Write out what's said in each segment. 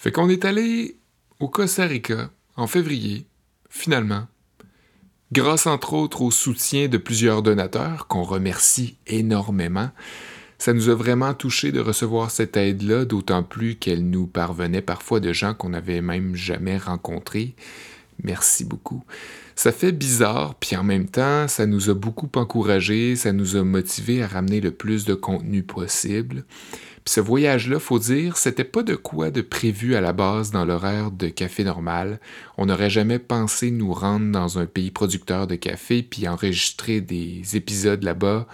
Fait qu'on est allé au Costa Rica en février, finalement, grâce entre autres au soutien de plusieurs donateurs qu'on remercie énormément. Ça nous a vraiment touché de recevoir cette aide-là, d'autant plus qu'elle nous parvenait parfois de gens qu'on n'avait même jamais rencontrés. Merci beaucoup. Ça fait bizarre, puis en même temps, ça nous a beaucoup encouragés, ça nous a motivés à ramener le plus de contenu possible. Puis ce voyage-là, faut dire, c'était pas de quoi de prévu à la base dans l'horaire de café normal. On n'aurait jamais pensé nous rendre dans un pays producteur de café puis enregistrer des épisodes là-bas.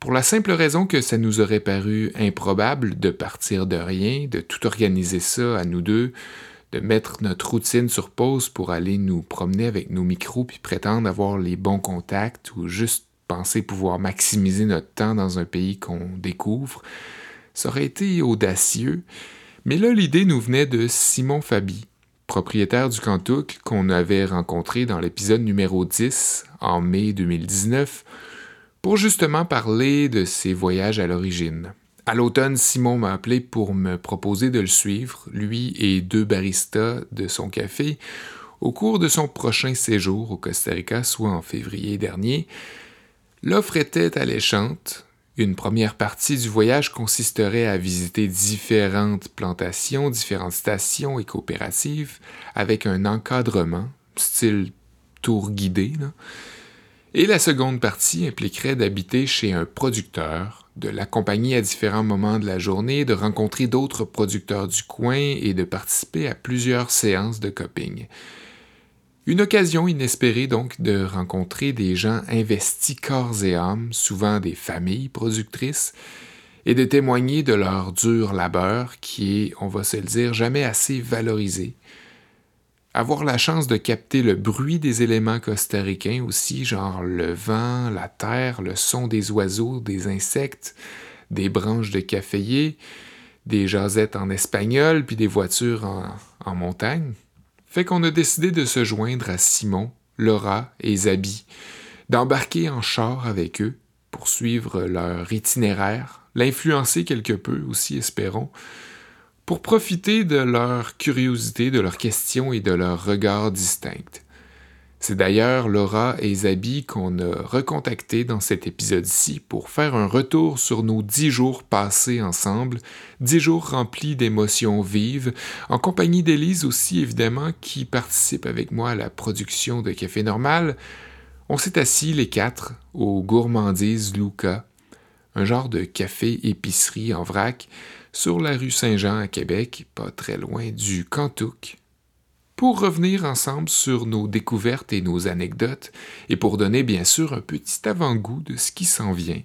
Pour la simple raison que ça nous aurait paru improbable de partir de rien, de tout organiser ça à nous deux, de mettre notre routine sur pause pour aller nous promener avec nos micros puis prétendre avoir les bons contacts ou juste penser pouvoir maximiser notre temps dans un pays qu'on découvre, ça aurait été audacieux. Mais là, l'idée nous venait de Simon Fabi, propriétaire du Cantuc qu'on avait rencontré dans l'épisode numéro 10 en mai 2019, pour justement parler de ses voyages à l'origine. À l'automne, Simon m'a appelé pour me proposer de le suivre, lui et deux baristas de son café, au cours de son prochain séjour au Costa Rica, soit en février dernier. L'offre était alléchante. Une première partie du voyage consisterait à visiter différentes plantations, différentes stations et coopératives, avec un encadrement, style tour guidé. Et la seconde partie impliquerait d'habiter chez un producteur, de l'accompagner à différents moments de la journée, de rencontrer d'autres producteurs du coin et de participer à plusieurs séances de coping. Une occasion inespérée donc de rencontrer des gens investis corps et âme, souvent des familles productrices, et de témoigner de leur dur labeur qui est, on va se le dire, jamais assez valorisé, avoir la chance de capter le bruit des éléments costaricains aussi, genre le vent, la terre, le son des oiseaux, des insectes, des branches de caféier, des jasettes en espagnol, puis des voitures en, en montagne, fait qu'on a décidé de se joindre à Simon, Laura et Zabi, d'embarquer en char avec eux pour suivre leur itinéraire, l'influencer quelque peu aussi, espérons, pour profiter de leur curiosité, de leurs questions et de leurs regards distincts. C'est d'ailleurs Laura et Zabi qu'on a recontacté dans cet épisode-ci pour faire un retour sur nos dix jours passés ensemble, dix jours remplis d'émotions vives, en compagnie d'Élise aussi évidemment qui participe avec moi à la production de Café Normal. On s'est assis les quatre au Gourmandise Luca, un genre de café-épicerie en vrac, sur la rue Saint-Jean à Québec, pas très loin du Cantuc, pour revenir ensemble sur nos découvertes et nos anecdotes, et pour donner bien sûr un petit avant-goût de ce qui s'en vient.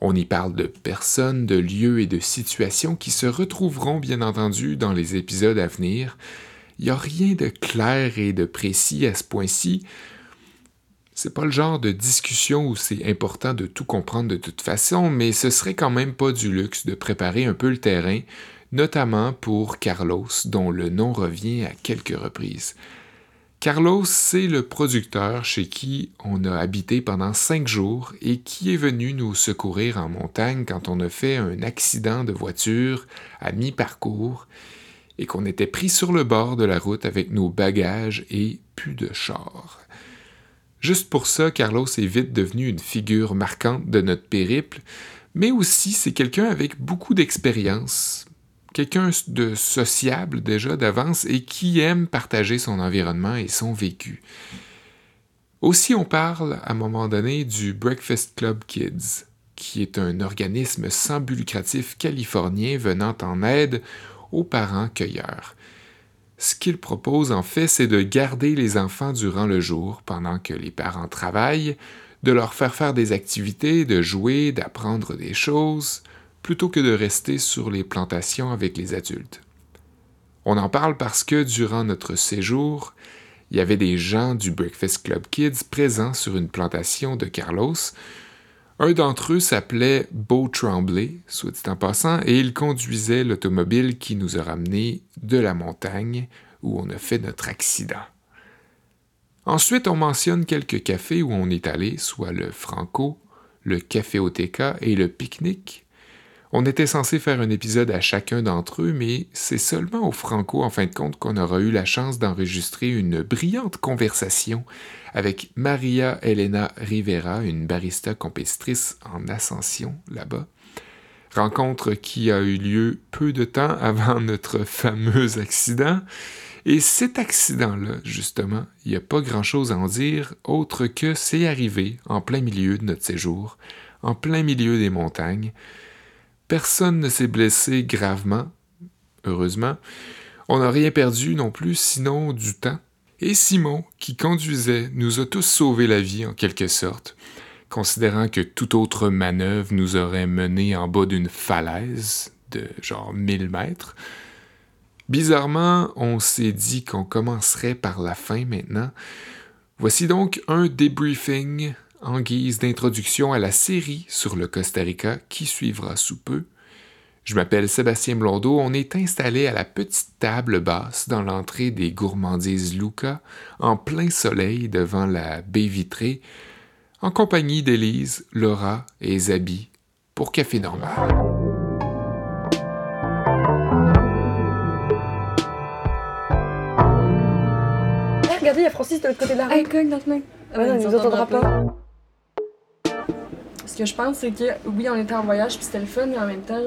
On y parle de personnes, de lieux et de situations qui se retrouveront bien entendu dans les épisodes à venir. Il n'y a rien de clair et de précis à ce point-ci, c'est pas le genre de discussion où c'est important de tout comprendre de toute façon, mais ce serait quand même pas du luxe de préparer un peu le terrain, notamment pour Carlos, dont le nom revient à quelques reprises. Carlos, c'est le producteur chez qui on a habité pendant cinq jours et qui est venu nous secourir en montagne quand on a fait un accident de voiture à mi-parcours et qu'on était pris sur le bord de la route avec nos bagages et plus de char. Juste pour ça, Carlos est vite devenu une figure marquante de notre périple, mais aussi c'est quelqu'un avec beaucoup d'expérience, quelqu'un de sociable déjà d'avance et qui aime partager son environnement et son vécu. Aussi, on parle à un moment donné du Breakfast Club Kids, qui est un organisme sans but lucratif californien venant en aide aux parents cueilleurs. Ce qu'il propose en fait, c'est de garder les enfants durant le jour pendant que les parents travaillent, de leur faire faire des activités, de jouer, d'apprendre des choses, plutôt que de rester sur les plantations avec les adultes. On en parle parce que durant notre séjour, il y avait des gens du Breakfast Club Kids présents sur une plantation de Carlos, un d'entre eux s'appelait Beau Tremblay, soit dit en passant, et il conduisait l'automobile qui nous a ramenés de la montagne où on a fait notre accident. Ensuite, on mentionne quelques cafés où on est allé, soit le Franco, le Café OTK et le Pique-Nique. On était censé faire un épisode à chacun d'entre eux, mais c'est seulement au Franco, en fin de compte, qu'on aura eu la chance d'enregistrer une brillante conversation avec Maria Elena Rivera, une barista compétitrice en ascension là-bas. Rencontre qui a eu lieu peu de temps avant notre fameux accident. Et cet accident-là, justement, il n'y a pas grand-chose à en dire autre que c'est arrivé en plein milieu de notre séjour, en plein milieu des montagnes. Personne ne s'est blessé gravement, heureusement. On n'a rien perdu non plus, sinon du temps. Et Simon, qui conduisait, nous a tous sauvé la vie en quelque sorte, considérant que toute autre manœuvre nous aurait mené en bas d'une falaise de genre 1000 mètres. Bizarrement, on s'est dit qu'on commencerait par la fin maintenant. Voici donc un débriefing en guise d'introduction à la série sur le Costa Rica qui suivra sous peu. Je m'appelle Sébastien Blondeau, on est installé à la petite table basse dans l'entrée des gourmandises Luca, en plein soleil devant la baie vitrée, en compagnie d'Élise, Laura et Zabi pour Café Normal. regardez, il y a Francis de l'autre côté de la rue. Hey, cogne dans le Ah ouais, non, il nous entendra pas. Ce que je pense, c'est que oui, on était en voyage, puis c'était le fun, mais en même temps,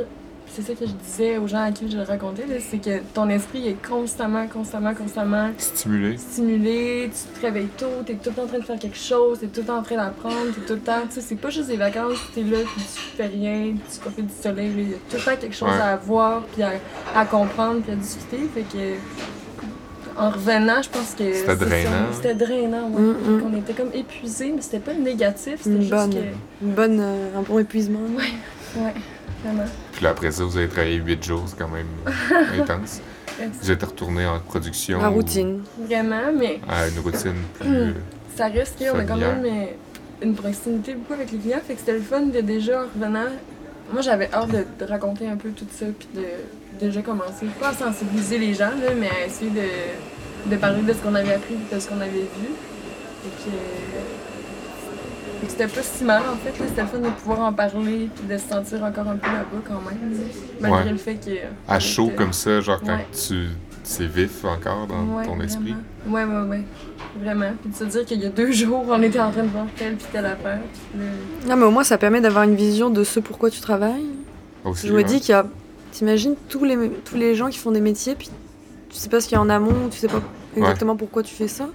c'est ça que je disais aux gens à qui je le racontais, là, c'est que ton esprit est constamment, constamment, constamment Stimulé. stimulé, tu te réveilles tôt, t'es tout le temps en train de faire quelque chose, t'es tout le temps en train d'apprendre, t'es tout le temps, tu sais, c'est pas juste des vacances, t'es là, puis tu fais rien, tu profites du soleil, il y a tout le temps quelque chose Ouais. à voir, puis à, à comprendre, puis à discuter, fait que en revenant, je pense que C'était drainant. C'était drainant, ouais. Mm, mm. On était comme épuisés, mais c'était pas négatif, c'était Une juste bonne, que... une bonne, euh, un bon épuisement. Ouais, vraiment. Puis là, après ça, vous avez travaillé 8 jours, c'est quand même intense. Vous êtes retourné en production. La routine. Vraiment, mais À une routine plus. ça reste qu'on a quand même euh, une proximité beaucoup avec les clients, fait que c'était le fun de déjà en revenant. Moi, j'avais hâte de, de raconter un peu tout ça, puis de déjà commencer, pas à sensibiliser les gens, là, mais à essayer de, de parler de ce qu'on avait appris, de ce qu'on avait vu. Et puis, euh, c'était pas si mal en fait, c'était le fun de pouvoir en parler, puis de se sentir encore un peu là-bas quand même, malgré Ouais. le fait que. à chaud était- comme ça, genre quand Ouais. tu. C'est vif encore dans Ouais, ton esprit? Vraiment. Ouais, ouais, ouais. Vraiment. Puis de se dire qu'il y a deux jours, on était en train de voir telle puis telle affaire. puis Non, mais au moins, ça permet d'avoir une vision de ce pourquoi tu travailles. Aussi, Je me ouais. dis qu'il y a. T'imagines tous les, tous les gens qui font des métiers, puis tu sais pas ce qu'il y a en amont, tu sais pas exactement pourquoi tu fais ça.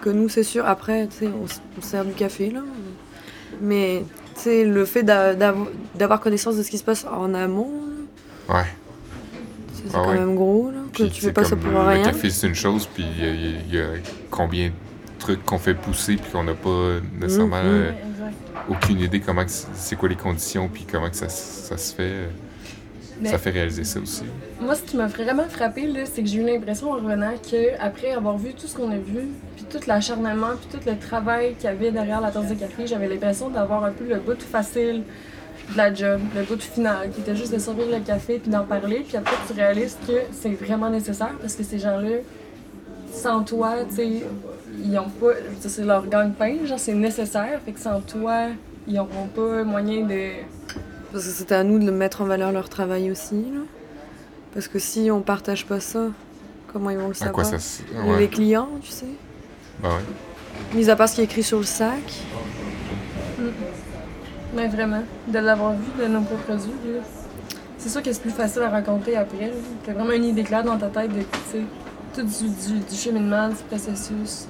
Que nous, c'est sûr, après, tu sais, on, sert du café, là. Mais, tu sais, le fait d'a- d'avo- d'avoir connaissance de ce qui se passe en amont, là, Ouais. c'est Ah quand ouais. même gros, là. Que Puis, tu fais pas ça pour le rien. café, c'est une chose, puis il y, a- il y a combien de trucs qu'on fait pousser, puis qu'on n'a pas nécessairement Mhm. euh, aucune idée comment c'est quoi les conditions, puis comment que ça se fait. Mais Ça fait réaliser ça aussi. moi, ce qui m'a vraiment frappé, c'est que j'ai eu l'impression en revenant que après avoir vu tout ce qu'on a vu, puis tout l'acharnement, puis tout le travail qu'il y avait derrière la tasse de café, j'avais l'impression d'avoir un peu le bout facile de la job, le bout final, qui était juste de servir le café puis d'en parler, puis après tu réalises que c'est vraiment nécessaire parce que ces gens-là, sans toi, tu sais, ils ont pas, c'est leur gagne-pain, genre c'est nécessaire, fait que sans toi, ils n'auront pas moyen de Parce que c'était à nous de mettre en valeur leur travail aussi, là. Parce que si on partage pas ça, comment ils vont le À quoi savoir? ça se. Les clients, tu sais? Ben ouais. Mis à part ce qui est écrit sur le sac. Mais vraiment, de l'avoir vu de nos propres yeux, c'est sûr que c'est plus facile à raconter après. T'as vraiment une idée claire dans ta tête de, tout du, du, du cheminement, du processus.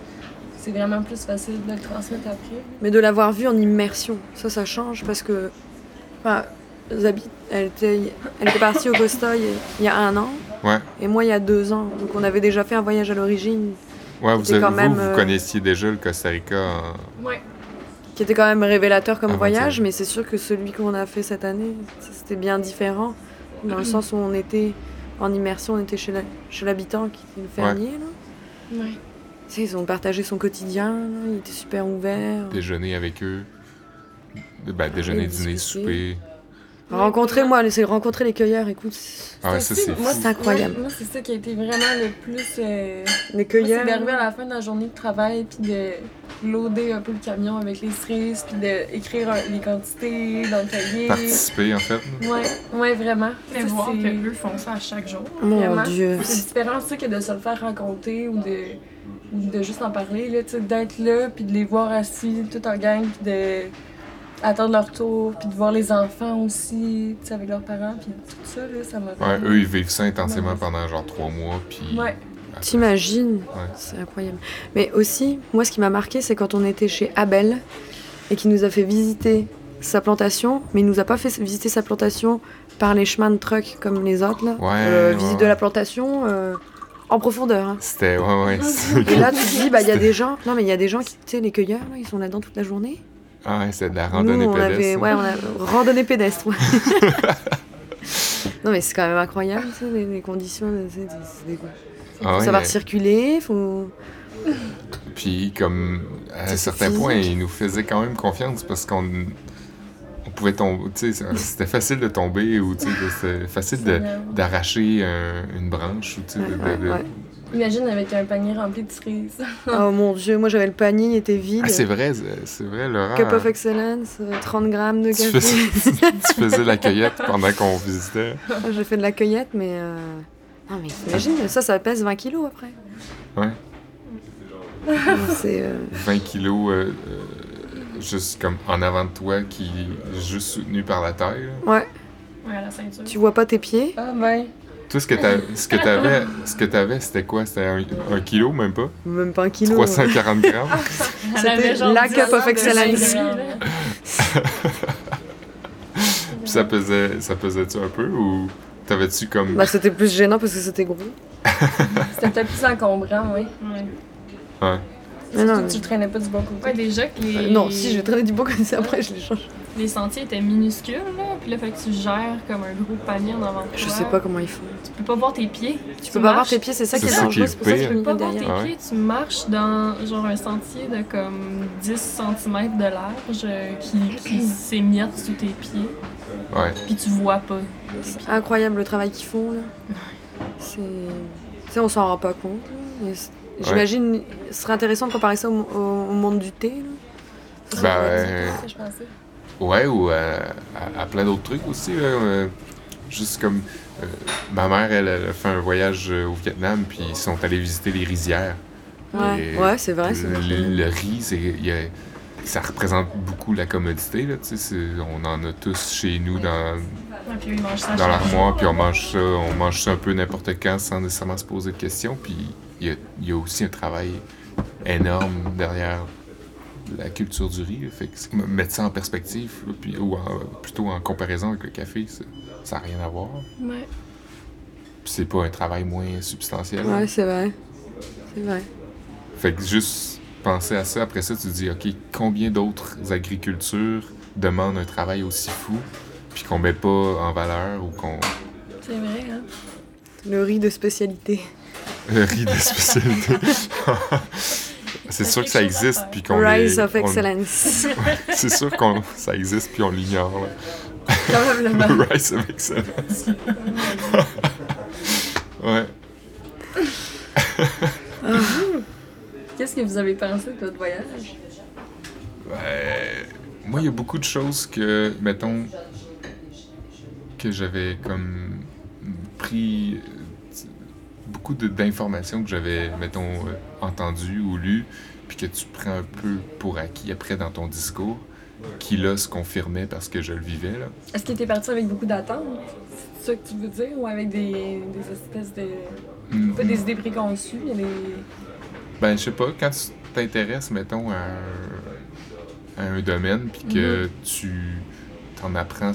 C'est vraiment plus facile de le transmettre après. Mais de l'avoir vu en immersion, ça, ça change parce que. Enfin, Elle était, elle était partie au Costa il y a- un an, Ouais. et moi il y a deux ans. Donc on avait déjà fait un voyage à l'origine Ouais, vous, avez- quand vous, même, vous euh, connaissiez déjà le Costa Rica en- Ouais. qui était quand même révélateur comme Ah, voyage, mais c'est sûr que celui qu'on a fait cette année, c'était bien différent. Dans le sens où on était en immersion, on était chez la- chez l'habitant qui était le fermier. Là. Ouais. Tu sais, ils ont partagé son quotidien, là, il était super ouvert. déjeuner avec eux. Ben, déjeuner, dîner, souper. Rencontrer, moi, c'est rencontrer les cueilleurs, écoute. c'est- Ah ouais, ça, c'est moi, fou. C'est incroyable. moi, c'est ça qui a été vraiment le plus. euh, Les moi, c'est cueilleurs. d'arriver à la fin de la journée de travail puis de loader un peu le camion avec les cerises, puis d'écrire les quantités dans le cahier. Participer, en fait. Ouais, ouais, vraiment. Et Ça, voir qu'eux font ça à chaque jour. Mon Vraiment. Dieu. C'est différent, tu sais, que de se le faire raconter ou de, ou de juste en parler, là, tu sais, d'être là, puis de les voir assis, tout en gang, puis de attendre leur tour, puis de voir les enfants aussi, tu sais, avec leurs parents, puis tout ça, là, ça m'a Ouais, eux, ils vivent ça intensément Ouais. pendant genre trois mois, puis... Ouais. T'imagines? Ouais. C'est incroyable. Mais aussi, moi, ce qui m'a marqué, c'est quand on était chez Abel et qu'il nous a fait visiter sa plantation, mais il nous a pas fait visiter sa plantation par les chemins de truck comme les autres, là. Ouais, Euh, ouais, visite de la plantation euh, en profondeur. hein. C'était... Ouais, ouais. Et là, tu te dis, bah, il y a des gens, non, mais il y a des gens qui, tu sais, les cueilleurs, là, ils sont là-dedans toute la journée. Ah ouais, c'est de la randonnée Nous, on pédestre. avait, ouais, on a randonnée pédestre. ouais. non, mais c'est quand même incroyable, tu sais, les, les conditions. c'est- faut Ah ouais, savoir circuler, faut. Puis comme à un certain physique. point, ils nous faisaient quand même confiance parce qu'on on pouvait tomber, tu sais, c'était facile de tomber ou tu sais, c'était facile de- d'arracher un- une branche ou tu sais, de- Ouais, de- de- ouais. Imagine avec un panier rempli de cerises. Oh mon dieu, moi j'avais le panier, il était vide. Ah c'est vrai, c'est- vrai, Laurent. Cup of Excellence, euh, 30 grammes de tu café. faisais, tu faisais la cueillette pendant qu'on visitait. J'ai fait de la cueillette, mais. euh, Non, mais t'imagines, ça, ça pèse 20 kilos après. Ouais. C'est. euh, 20 kilos euh, euh, juste comme en avant de toi qui est juste soutenu par la taille. Ouais, Ouais, à la ceinture. tu vois pas tes pieds? Ah ben, Toi, ce que t'as- ce que t'avais, ce que t'avais, c'était quoi? C'était un, un kilo, même pas? Même pas un kilo. 340 grammes? C'était la 10 cup of excellence. Puis ça pesait, ça pesait-tu un peu ou t'avais-tu comme... Bah, c'était plus gênant parce que c'était gros. c'était peut-être plus encombrant, oui. Ouais. Non, tu traînais pas du bon côté. Ouais, déjà que les... Euh, non, si, je vais traîner du bon ça, après je les change. Les sentiers étaient minuscules, là, puis là, fait que tu gères comme un gros panier en avant de toi. Je sais pas comment ils font. Tu peux pas voir tes pieds. Tu peux pas voir tes pieds, c'est ça qui est dangereux, c'est pour ça que Tu peux pas voir tes. Ouais. pieds, tu marches dans genre un sentier de comme 10 cm de large euh, qui, qui s'émiette sous tes pieds, Ouais. puis tu vois pas. C'est incroyable le travail qu'ils font là. C'est. Tu sais, on s'en rend pas compte. J'imagine, ce serait intéressant de comparer ça au, au- au monde du thé. Là. Ben, je pensais. Ouais, ou à, à- à plein d'autres trucs aussi. Là, euh, juste comme... euh, ma mère, elle, elle a fait un voyage euh, au Vietnam, puis ils sont allés visiter les rizières. Ouais, Et ouais c'est vrai. le, riz, c'est, il y a- ça représente beaucoup la commodité. Là, tu sais, c'est- on en a tous chez nous dans, Ouais, dans l'armoire, puis on mange ça, on mange ça un peu n'importe quand sans nécessairement se poser de questions. Puis il y a, il y a aussi un travail énorme derrière la culture du riz. Fait que mettre ça en perspective, là, puis, ou en- plutôt en comparaison avec le café, ça- n'a rien à voir. Ouais. Puis c'est pas un travail moins substantiel. Ouais, c'est vrai. C'est vrai. Fait que juste penser à ça, après ça, tu te dis, OK, combien d'autres agricultures demandent un travail aussi fou, puis qu'on met pas en valeur ou qu'on. C'est vrai, hein? Le riz de spécialité. Le riz de spécialité. C'est sûr que ça existe, puis qu'on. Rise les- of on- Excellence. C'est sûr que ça existe, puis on l'ignore. Probablement. Rise of Excellence. ouais. Qu'est-ce que vous avez pensé de votre voyage? Ouais. Moi, il y a beaucoup de choses que, mettons, que j'avais comme pris beaucoup d'informations que j'avais, mettons, euh, entendues ou lues, puis que tu prends un peu pour acquis après dans ton discours, qui là se confirmait parce que je le vivais. Là. Est-ce que t'es parti avec beaucoup d'attentes? C'est ça que tu veux dire? Ou avec des, des espèces de. Mm. Pas des idées préconçues, mais des. Ben, je sais pas, quand tu t'intéresses, mettons, à un, à un domaine, puis que tu t'en apprends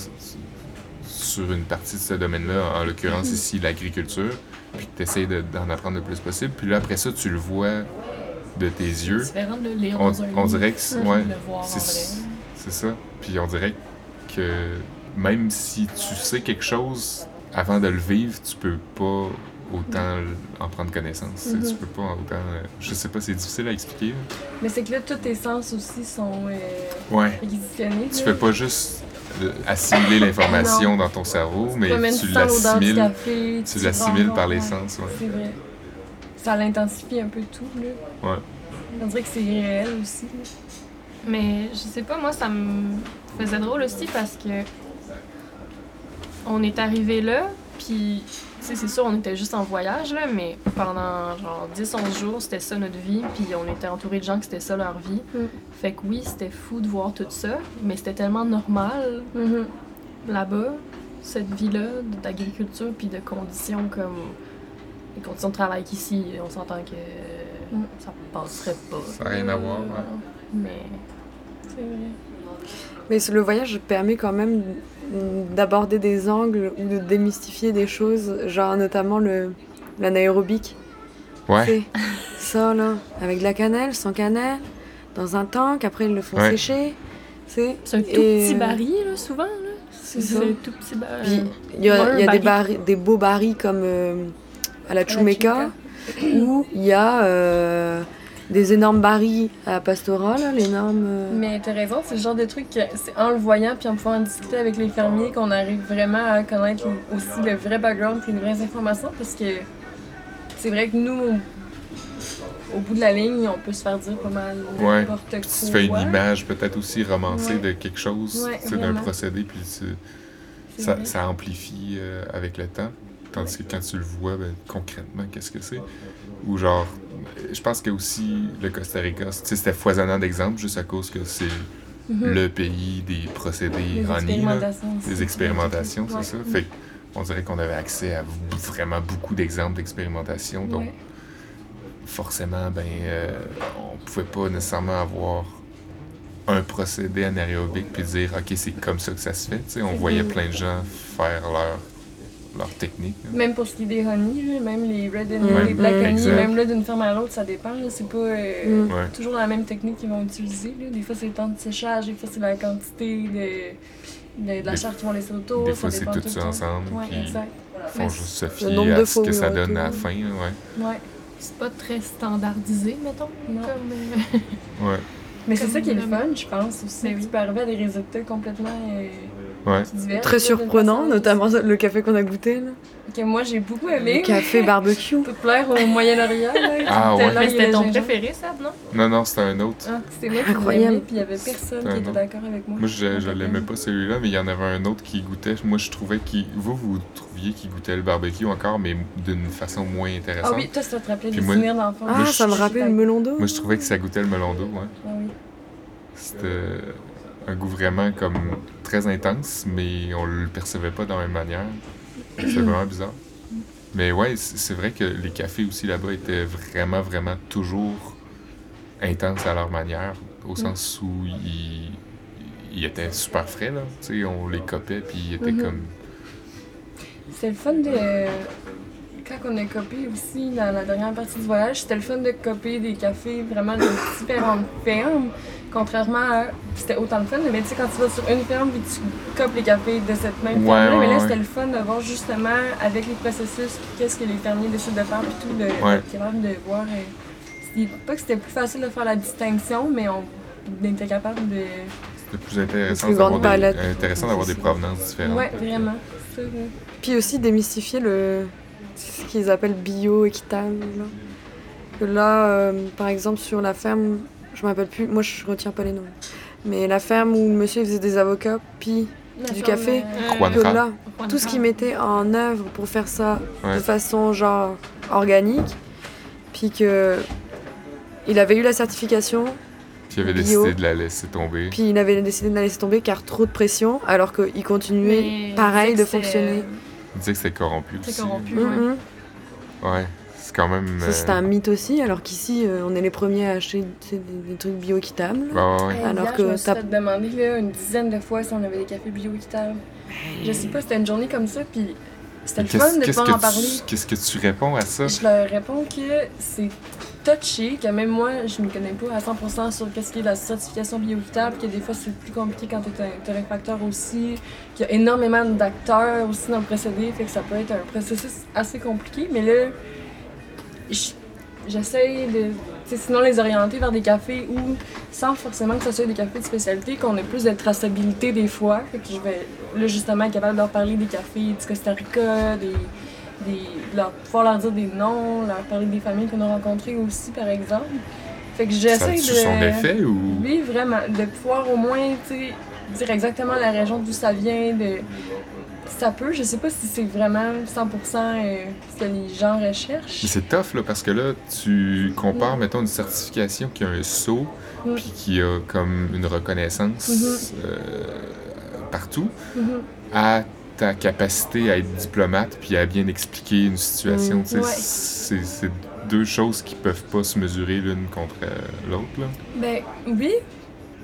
sur une partie de ce domaine-là, en l'occurrence ici l'agriculture, puis tu essaies d'en apprendre le plus possible, puis là, après ça, tu le vois de tes yeux. Le lire On, dans un on livre, dirait que c'est ouais, c'est ça. Puis on dirait que même si tu sais quelque chose, avant de le vivre, tu peux pas autant en prendre connaissance. Mhm. Tu peux pas autant... euh, Je sais pas, c'est difficile à expliquer. Mais c'est que là, tous tes sens aussi sont euh, Ouais. Tu fais pas juste assimiler l'information dans ton cerveau, mais tu l'assimiles tu l'assimiles par les sens. Ouais. C'est vrai. Ça l'intensifie un peu tout, là. Ouais. On dirait que c'est réel aussi. Mais je sais pas, moi, ça me faisait drôle aussi parce que on est arrivé là, puis sais, c'est sûr, on était juste en voyage, là, mais pendant genre 10-11 jours, c'était ça notre vie, puis on était entouré de gens que c'était ça leur vie. Mm. Fait que oui, c'était fou de voir tout ça, mais c'était tellement normal Mhm. là-bas, cette vie-là, d'agriculture, puis de conditions comme les conditions de travail qu'ici, on s'entend que Mm. ça passerait pas. Ça n'a rien à voir, ouais. Mais C'est vrai. Mais le voyage permet quand même d'aborder des angles ou de démystifier des choses, genre notamment le l'anaérobique. Ouais. Tu sais, Ça là, avec de la cannelle, sans cannelle, dans un tank, après ils le font Ouais. sécher. C'est c'est un tout Et, petit baril, là, souvent. Là. C'est ça. un tout petit baril. Puis il y a, Ouais, un il y a des, baril. barils- des beaux barils comme euh, à la Chumeka, où il y a euh, des énormes barils à Pastora, là, l'énorme. euh, Mais t'as raison, c'est le genre de truc que c'est en le voyant puis en pouvant en discuter avec les fermiers qu'on arrive vraiment à connaître aussi le vrai background et les vraies informations parce que c'est vrai que nous, au, bout de la ligne, on peut se faire dire pas mal Ouais. n'importe quoi. Puis tu fais une image peut-être aussi romancée Ouais. de quelque chose, Ouais, sais, d'un procédé, puis C'est ça, ça amplifie euh, avec le temps. Tandis que quand tu le vois, ben, concrètement, qu'est-ce que c'est? Ou genre, je pense que aussi le Costa Rica, tu sais, c'était foisonnant d'exemples juste à cause que c'est Mhm. le pays des procédés aussi. des expérimentations, c'est ça? Fait on dirait qu'on avait accès à vraiment beaucoup d'exemples d'expérimentation, donc Ouais. forcément, ben, euh, on pouvait pas nécessairement avoir un procédé anaérobique puis dire, OK, c'est comme ça que ça se fait. tu sais. on voyait plein de gens faire leur, leur technique. là. Même pour ce qui est des honey, même les red honey, Ouais. les black Mm. honey, Exact. même là d'une ferme à l'autre, ça dépend. là. C'est pas euh, Mm. Ouais. toujours la même technique qu'ils vont utiliser. là. Des fois, c'est le temps de séchage, des fois, c'est la quantité de, de, de la chair qu'ils vont laisser autour. Des fois, c'est tout le ça ensemble, Ouais, puis exact. font Mais juste se fier à ce que ça donne à la tout. fin. Ouais. C'est pas très standardisé, mettons. Non. Comme, euh, Ouais. Mais c'est ça qui est le fun, je pense aussi. Oui. Tu peux arriver à des résultats complètement euh, Ouais. Très surprenant, notamment le café qu'on a goûté. Là. Que moi, j'ai beaucoup Le aimé. café barbecue. Peut plaire au Moyen-Orient. Ah ouais. Mais c'était ton préféré, ça, non? Non, non, c'était un autre. Ah, c'était moi qui Incroyable. l'aimais, puis il y avait personne qui était d'accord avec moi. Moi, je, je l'aimais pas celui-là, mais il y en avait un autre qui goûtait. Moi, je trouvais qu'il. Vous, vous trouviez qu'il goûtait le barbecue encore, mais d'une façon moins Ah intéressante. oui, toi, ça te rappelait Puis des moi- souvenirs d'enfance. Ah, Moi, ça me je- rappelle le melon d'eau. Moi, je trouvais que ça goûtait le melon d'eau, ouais. Ah oui. C'était un goût vraiment comme très intense, mais on le percevait pas de la même manière. C'était vraiment bizarre. Mais ouais, c'est vrai que les cafés aussi là-bas étaient vraiment, vraiment toujours intenses à leur manière, au sens où ils, ils étaient super frais, là. Tu sais, on les copait, puis ils étaient Mhm. comme... C'était le fun de. Quand on a copié aussi dans la dernière partie du voyage, c'était le fun de copier des cafés vraiment de différentes fermes. Contrairement à. C'était autant le fun, mais tu sais, quand tu vas sur une ferme et tu copes les cafés de cette même Ouais, ferme-là, ouais, mais là, c'était le fun de voir justement avec les processus, qu'est-ce que les fermiers décident de faire, puis tout, de, capable de voir. euh, pas que c'était plus facile de faire la distinction, mais on était capable de. C'était plus intéressant d'avoir des, palette. intéressant d'avoir des provenances différentes. Ouais, vraiment. Ça. Puis aussi démystifier le ce qu'ils appellent bio équitable. Là. Que là, euh, par exemple, sur la ferme, je me rappelle plus, moi je retiens pas les noms. Mais la ferme où le monsieur faisait des avocats, puis La Du café. euh, que Fra. là, tout ce qu'il mettait en œuvre pour faire ça Ouais. de façon genre organique, puis que il avait eu la certification, Puis il avait Bio. décidé de la laisser tomber. puis il avait décidé de la laisser tomber car trop de pression, alors qu'il continuait Mais pareil il de fonctionner. Il disait que c'était corrompu C'est aussi. corrompu, ouais. Mhm. Ouais, c'est quand même... Ça, euh, c'est un mythe aussi, alors qu'ici, euh, on est les premiers à acheter des, des trucs bio-équitables. bah ouais, ouais. Alors hier, que je me suis t'as- fait demander là, une dizaine de fois si on avait des cafés bio-équitables. Je sais pas, c'était une journée comme ça, puis c'était le fun de pouvoir en parler. Qu'est-ce que tu réponds à ça? Je leur réponds que c'est touché, que même moi, je ne connais pas à 100% sur qu'est-ce qui est la certification bio-équitable, que des fois c'est plus compliqué quand tu es réfracteur aussi, qu'il y a énormément d'acteurs aussi dans le procédé, fait que ça peut être un processus assez compliqué, mais là, j'essaie de, sinon les orienter vers des cafés où, sans forcément que ce soit des cafés de spécialité, qu'on ait plus de traçabilité des fois, fait que je vais là justement être capable de leur parler des cafés du Costa Rica, des des, leur, pouvoir leur dire des noms, leur parler des familles qu'on a rencontrées aussi, par exemple. Fait que j'essaie de. son effet ou? Oui, vraiment. De pouvoir au moins, dire exactement la région d'où ça vient, de. Ça peut, je sais pas si c'est vraiment 100% euh, ce que les gens recherchent. Mais c'est tough, là, parce que là, tu compares, mettons, une certification qui a un saut, Mm. puis qui a comme une reconnaissance Mhm. euh, partout, Mhm. à ta capacité à être diplomate puis à bien expliquer une situation. Mm. Ouais. C'est deux choses qui peuvent pas se mesurer l'une contre euh, l'autre. là. Ben oui,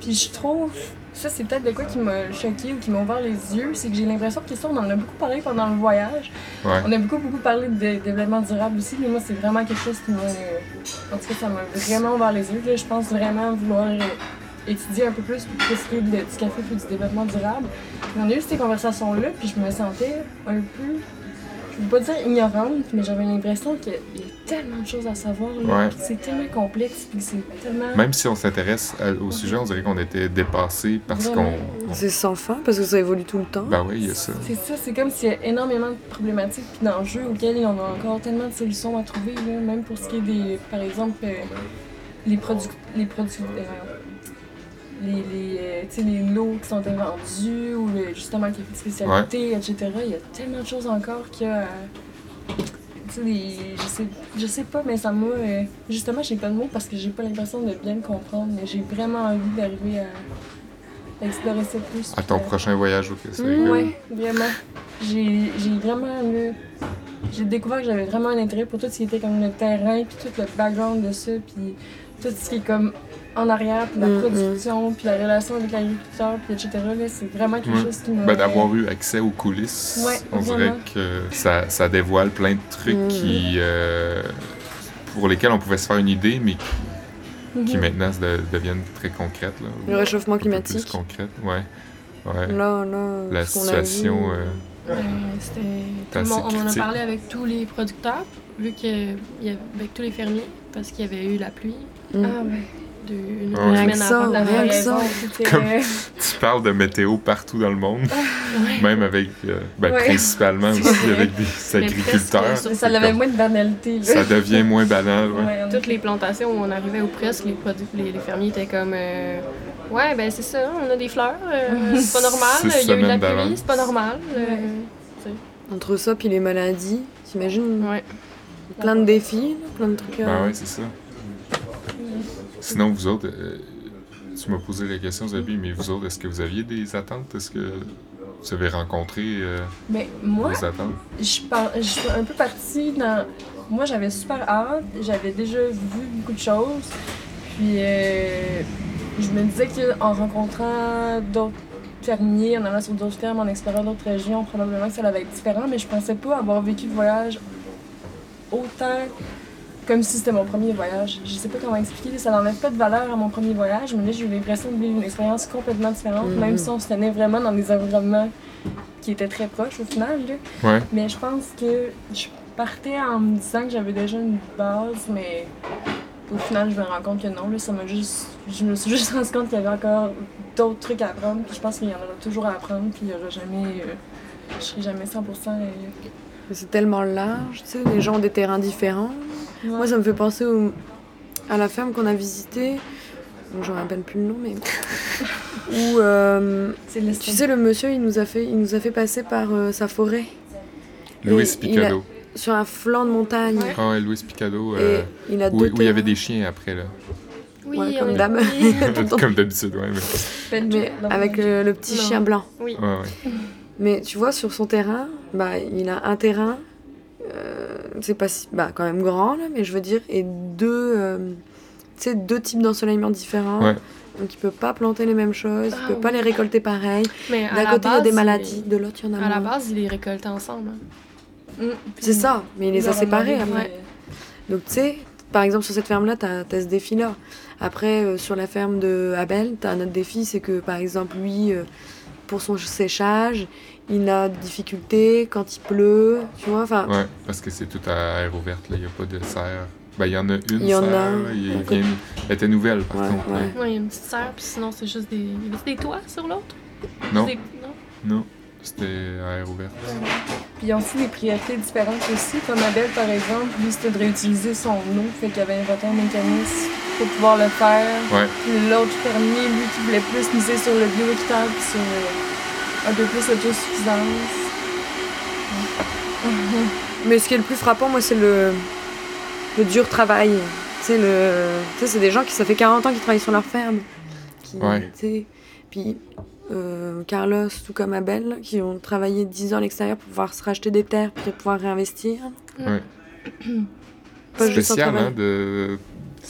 puis je trouve, ça c'est peut-être de quoi qui m'a choqué ou qui m'a ouvert les yeux, c'est que j'ai l'impression que ça on en a beaucoup parlé pendant le voyage. Ouais. On a beaucoup beaucoup parlé de développement durable aussi, mais moi c'est vraiment quelque chose qui m'a, en tout cas ça m'a vraiment ouvert les yeux. Là, je pense vraiment vouloir euh, étudier un peu plus pour ce qui est du café et du développement durable. Et on a eu ces conversations là, puis je me sentais un peu je veux pas dire ignorante, mais j'avais l'impression qu'il y a tellement de choses à savoir. Ouais. C'est tellement complexe, puis c'est tellement. Même si on s'intéresse au sujet, on dirait qu'on était dépassé parce qu'on. On- C'est sans fin parce que ça évolue tout le temps. Ben oui, il y a ça. C'est ça, c'est comme s'il y a énormément de problématiques puis d'enjeux auxquels on a encore tellement de solutions à trouver, là, même pour ce qui est des, par exemple, euh, les produits, les produits, euh, les, les, euh, les lots qui sont invendus ou le- justement qui de spécialité, etc. Il y a tellement de choses encore qu'il y a. les- je sais, je sais pas, mais ça m'a. euh, justement, j'ai pas de mots parce que j'ai pas l'impression de bien le comprendre, mais j'ai vraiment envie d'arriver à, à explorer ça plus. À ton puis prochain voyage au Costa Mm. Rica. oui, vraiment. J'ai vraiment là, j'ai découvert que j'avais vraiment un intérêt pour tout ce qui était comme le terrain, puis tout le background de ça, puis tout ce qui est comme en arrière, puis la Mm, production, puis la relation avec l'agriculteur, puis etc. là, C'est vraiment quelque Ouais. chose qui m'a... Ben, d'avoir eu accès aux coulisses, Ouais, on dirait vraiment. que ça, ça dévoile plein de trucs Mhm. qui, euh, pour lesquels on pouvait se faire une idée, mais qui, qui Mhm. maintenant de- deviennent très concrètes. Là, Le réchauffement climatique. Plus concrètes, ouais. ouais. Là, là, La a vu, situation. euh, c'était tout le assez monde- on en a parlé avec tous les producteurs, vu que il y avait, avec tous les fermiers, parce qu'il y avait eu la pluie Mm. Ah ouais, de, une Ouais. Semaine ça, avant. la rien que raison. Comme- Tu parles de météo partout dans le monde, même avec, euh, ben, Ouais. principalement aussi avec des agriculteurs. presque, Ça avait moins de banalité, là. Ça devient moins banal, ouais. Ouais, on Toutes les plantations où on arrivait ou presque, les, produ- les, les fermiers étaient comme euh, Ouais, ben c'est ça, on a des fleurs, euh, c'est pas normal, il y a eu de la semaines pluie, c'est pas normal. euh, Entre ça puis les maladies, t'imagines? Ouais. plein de défis, plein de trucs. Ben ouais, c'est ça. Sinon, vous autres, euh, tu m'as posé la question, Zabi, mais vous autres, est-ce que vous aviez des attentes? Est-ce que vous avez rencontré euh, Mais moi, vos attentes? je, par- je suis un peu partie dans. Moi, j'avais super hâte. J'avais déjà vu beaucoup de choses. Puis, euh, je me disais qu'en rencontrant d'autres fermiers, en allant sur d'autres fermes, en explorant d'autres régions, probablement que ça allait être différent. Mais je pensais pas avoir vécu le voyage autant comme si c'était mon premier voyage. Je sais pas comment expliquer. Ça n'enlève pas de valeur à mon premier voyage, mais là, j'ai eu l'impression de vivre une expérience complètement différente, Mhm. même si on se tenait vraiment dans des environnements qui étaient très proches au final. Là. Ouais. Mais je pense que je partais en me disant que j'avais déjà une base, mais au final, je me rends compte que non. Là, ça m'a juste, je me suis juste rendu compte qu'il y avait encore d'autres trucs à apprendre. Puis je pense qu'il y en aura toujours à apprendre. Puis il y aura jamais. euh, je serai jamais 100%. euh, C'est tellement large, tu sais, les gens ont des terrains différents. ouais. Moi, ça me fait penser au- à la ferme qu'on a visitée. Bon, je me rappelle plus le nom, mais. Où, euh, tu sais, le monsieur, il nous a fait, il nous a fait passer par euh, sa forêt, Louis Picado. sur un flanc de montagne. Ouais. Ah ouais, Louis Picado. euh, il a où, deux où il y avait des chiens après, là. Oui, Ouais, on comme oui. Comme d'habitude, ouais. Mais... Mais avec le, le petit Non. chien blanc. oui. Ouais, ouais. Mais tu vois, sur son terrain, bah, il a un terrain, euh, c'est pas si, bah, quand même grand, là, mais je veux dire, et deux, euh, deux types d'ensoleillement différents. Ouais. Donc il peut pas planter les mêmes choses, il Ah, peut pas les récolter pareil. D'un côté, il y a des maladies, de l'autre, il y en a À la moins. base, ils les récoltaient ensemble. hein. Mm, C'est ça, mais il les a séparés après. Donc tu sais, par exemple, sur cette ferme-là, tu as, ce défi-là. Après, euh, sur la ferme de Abel, tu as un autre défi, c'est que par exemple, lui, euh, pour son séchage, il a des difficultés quand il pleut, tu vois. Enfin, Ouais, parce que c'est tout à air ouverte, là. Il n'y a pas de serre. Ben, il y en a une Il y en serre, a. là. Il Donc, vient- Elle était nouvelle, par Ouais, contre. ouais. ouais. Ouais, il y a une petite serre, puis sinon, c'est juste des. Y des toits sur l'autre? Non, Des- non? non. C'était à air ouvert. Puis ils ont aussi des priorités différentes aussi. Comme Abel, par exemple, lui, c'était de réutiliser son eau. Fait qu'il y avait inventé un mécanisme pour pouvoir le faire. Ouais. Puis l'autre fermier, lui, qui voulait plus miser sur le bioéquitable puis sur euh, un peu plus l'autosuffisance. Mais ce qui est le plus frappant, moi, c'est le, le dur travail. Tu sais, le... c'est des gens qui, ça fait 40 ans qu'ils travaillent sur leur ferme. Qui, Ouais. Puis euh, Carlos, tout comme Abel, qui ont travaillé 10 ans à l'extérieur pour pouvoir se racheter des terres puis pouvoir réinvestir. Ouais. Pas Spécial, hein, de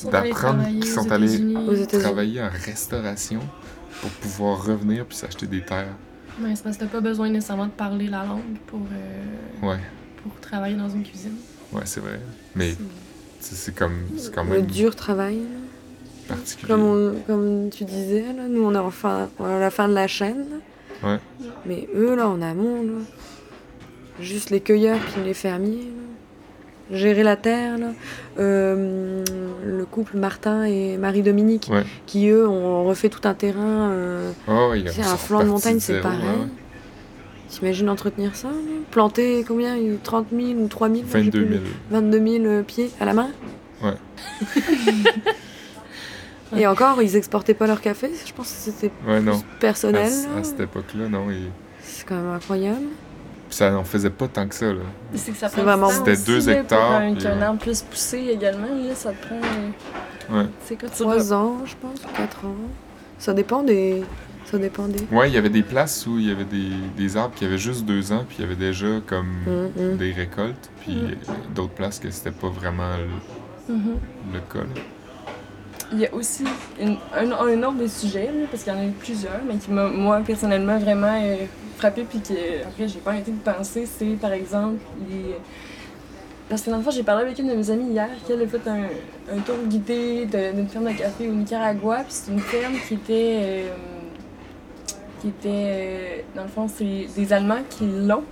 d'apprendre travailler qu'ils sont allés travailler en restauration pour pouvoir revenir puis s'acheter des terres. Ouais, c'est parce que t'as pas besoin nécessairement de parler la langue pour, euh, Ouais, pour travailler dans une cuisine. ouais, c'est vrai. Mais c'est c'est comme, c'est quand Le dur travail. Particulier. Comme, on- comme tu disais, là, nous on est enfin à la fin de la chaîne. Ouais. Mais eux, là, en amont, là, juste les cueilleurs puis les fermiers, là, gérer la terre, là. Euh, le couple Martin et Marie-Dominique, Ouais. qui eux ont refait tout un terrain. euh, Oh, il y a un flanc de montagne, c'est pareil. ouais. T'imagines entretenir ça Planter combien? 30 000 ou 3 000 je sais 22 plus. 000. 22 000 pieds à la main? Ouais. Et encore, ils exportaient pas leur café, je pense que c'était Ouais, non. personnel. À, cette époque-là, non. et- C'est quand même incroyable. Puis ça n'en faisait pas tant que ça, là. C'est que ça C'est prend vraiment- C'était deux hectares, Pour qu'un ouais. arbre puisse pousser également, là, ça te prend. euh, Ouais. C'est 3 ans, je pense, 4 ans. Ça dépend des. Ça dépend des. Ouais, il y avait des places où il y avait des, des arbres qui avaient juste deux ans, puis il y avait déjà comme Hum, hum. des récoltes, puis Mm. d'autres places que c'était pas vraiment le, Mhm. le cas. là. Il y a aussi un, un autre des sujets, parce qu'il y en a eu plusieurs, mais qui m'a, moi, personnellement, vraiment euh, frappé, puis que, après, j'ai pas arrêté de penser, c'est, par exemple, les... Parce que dans le fond, j'ai parlé avec une de mes amies hier, qui elle, a fait un, un tour guidé d'une ferme de café au Nicaragua, puis c'est une ferme qui était... euh, qui était... euh, dans le fond, c'est des Allemands qui l'ont.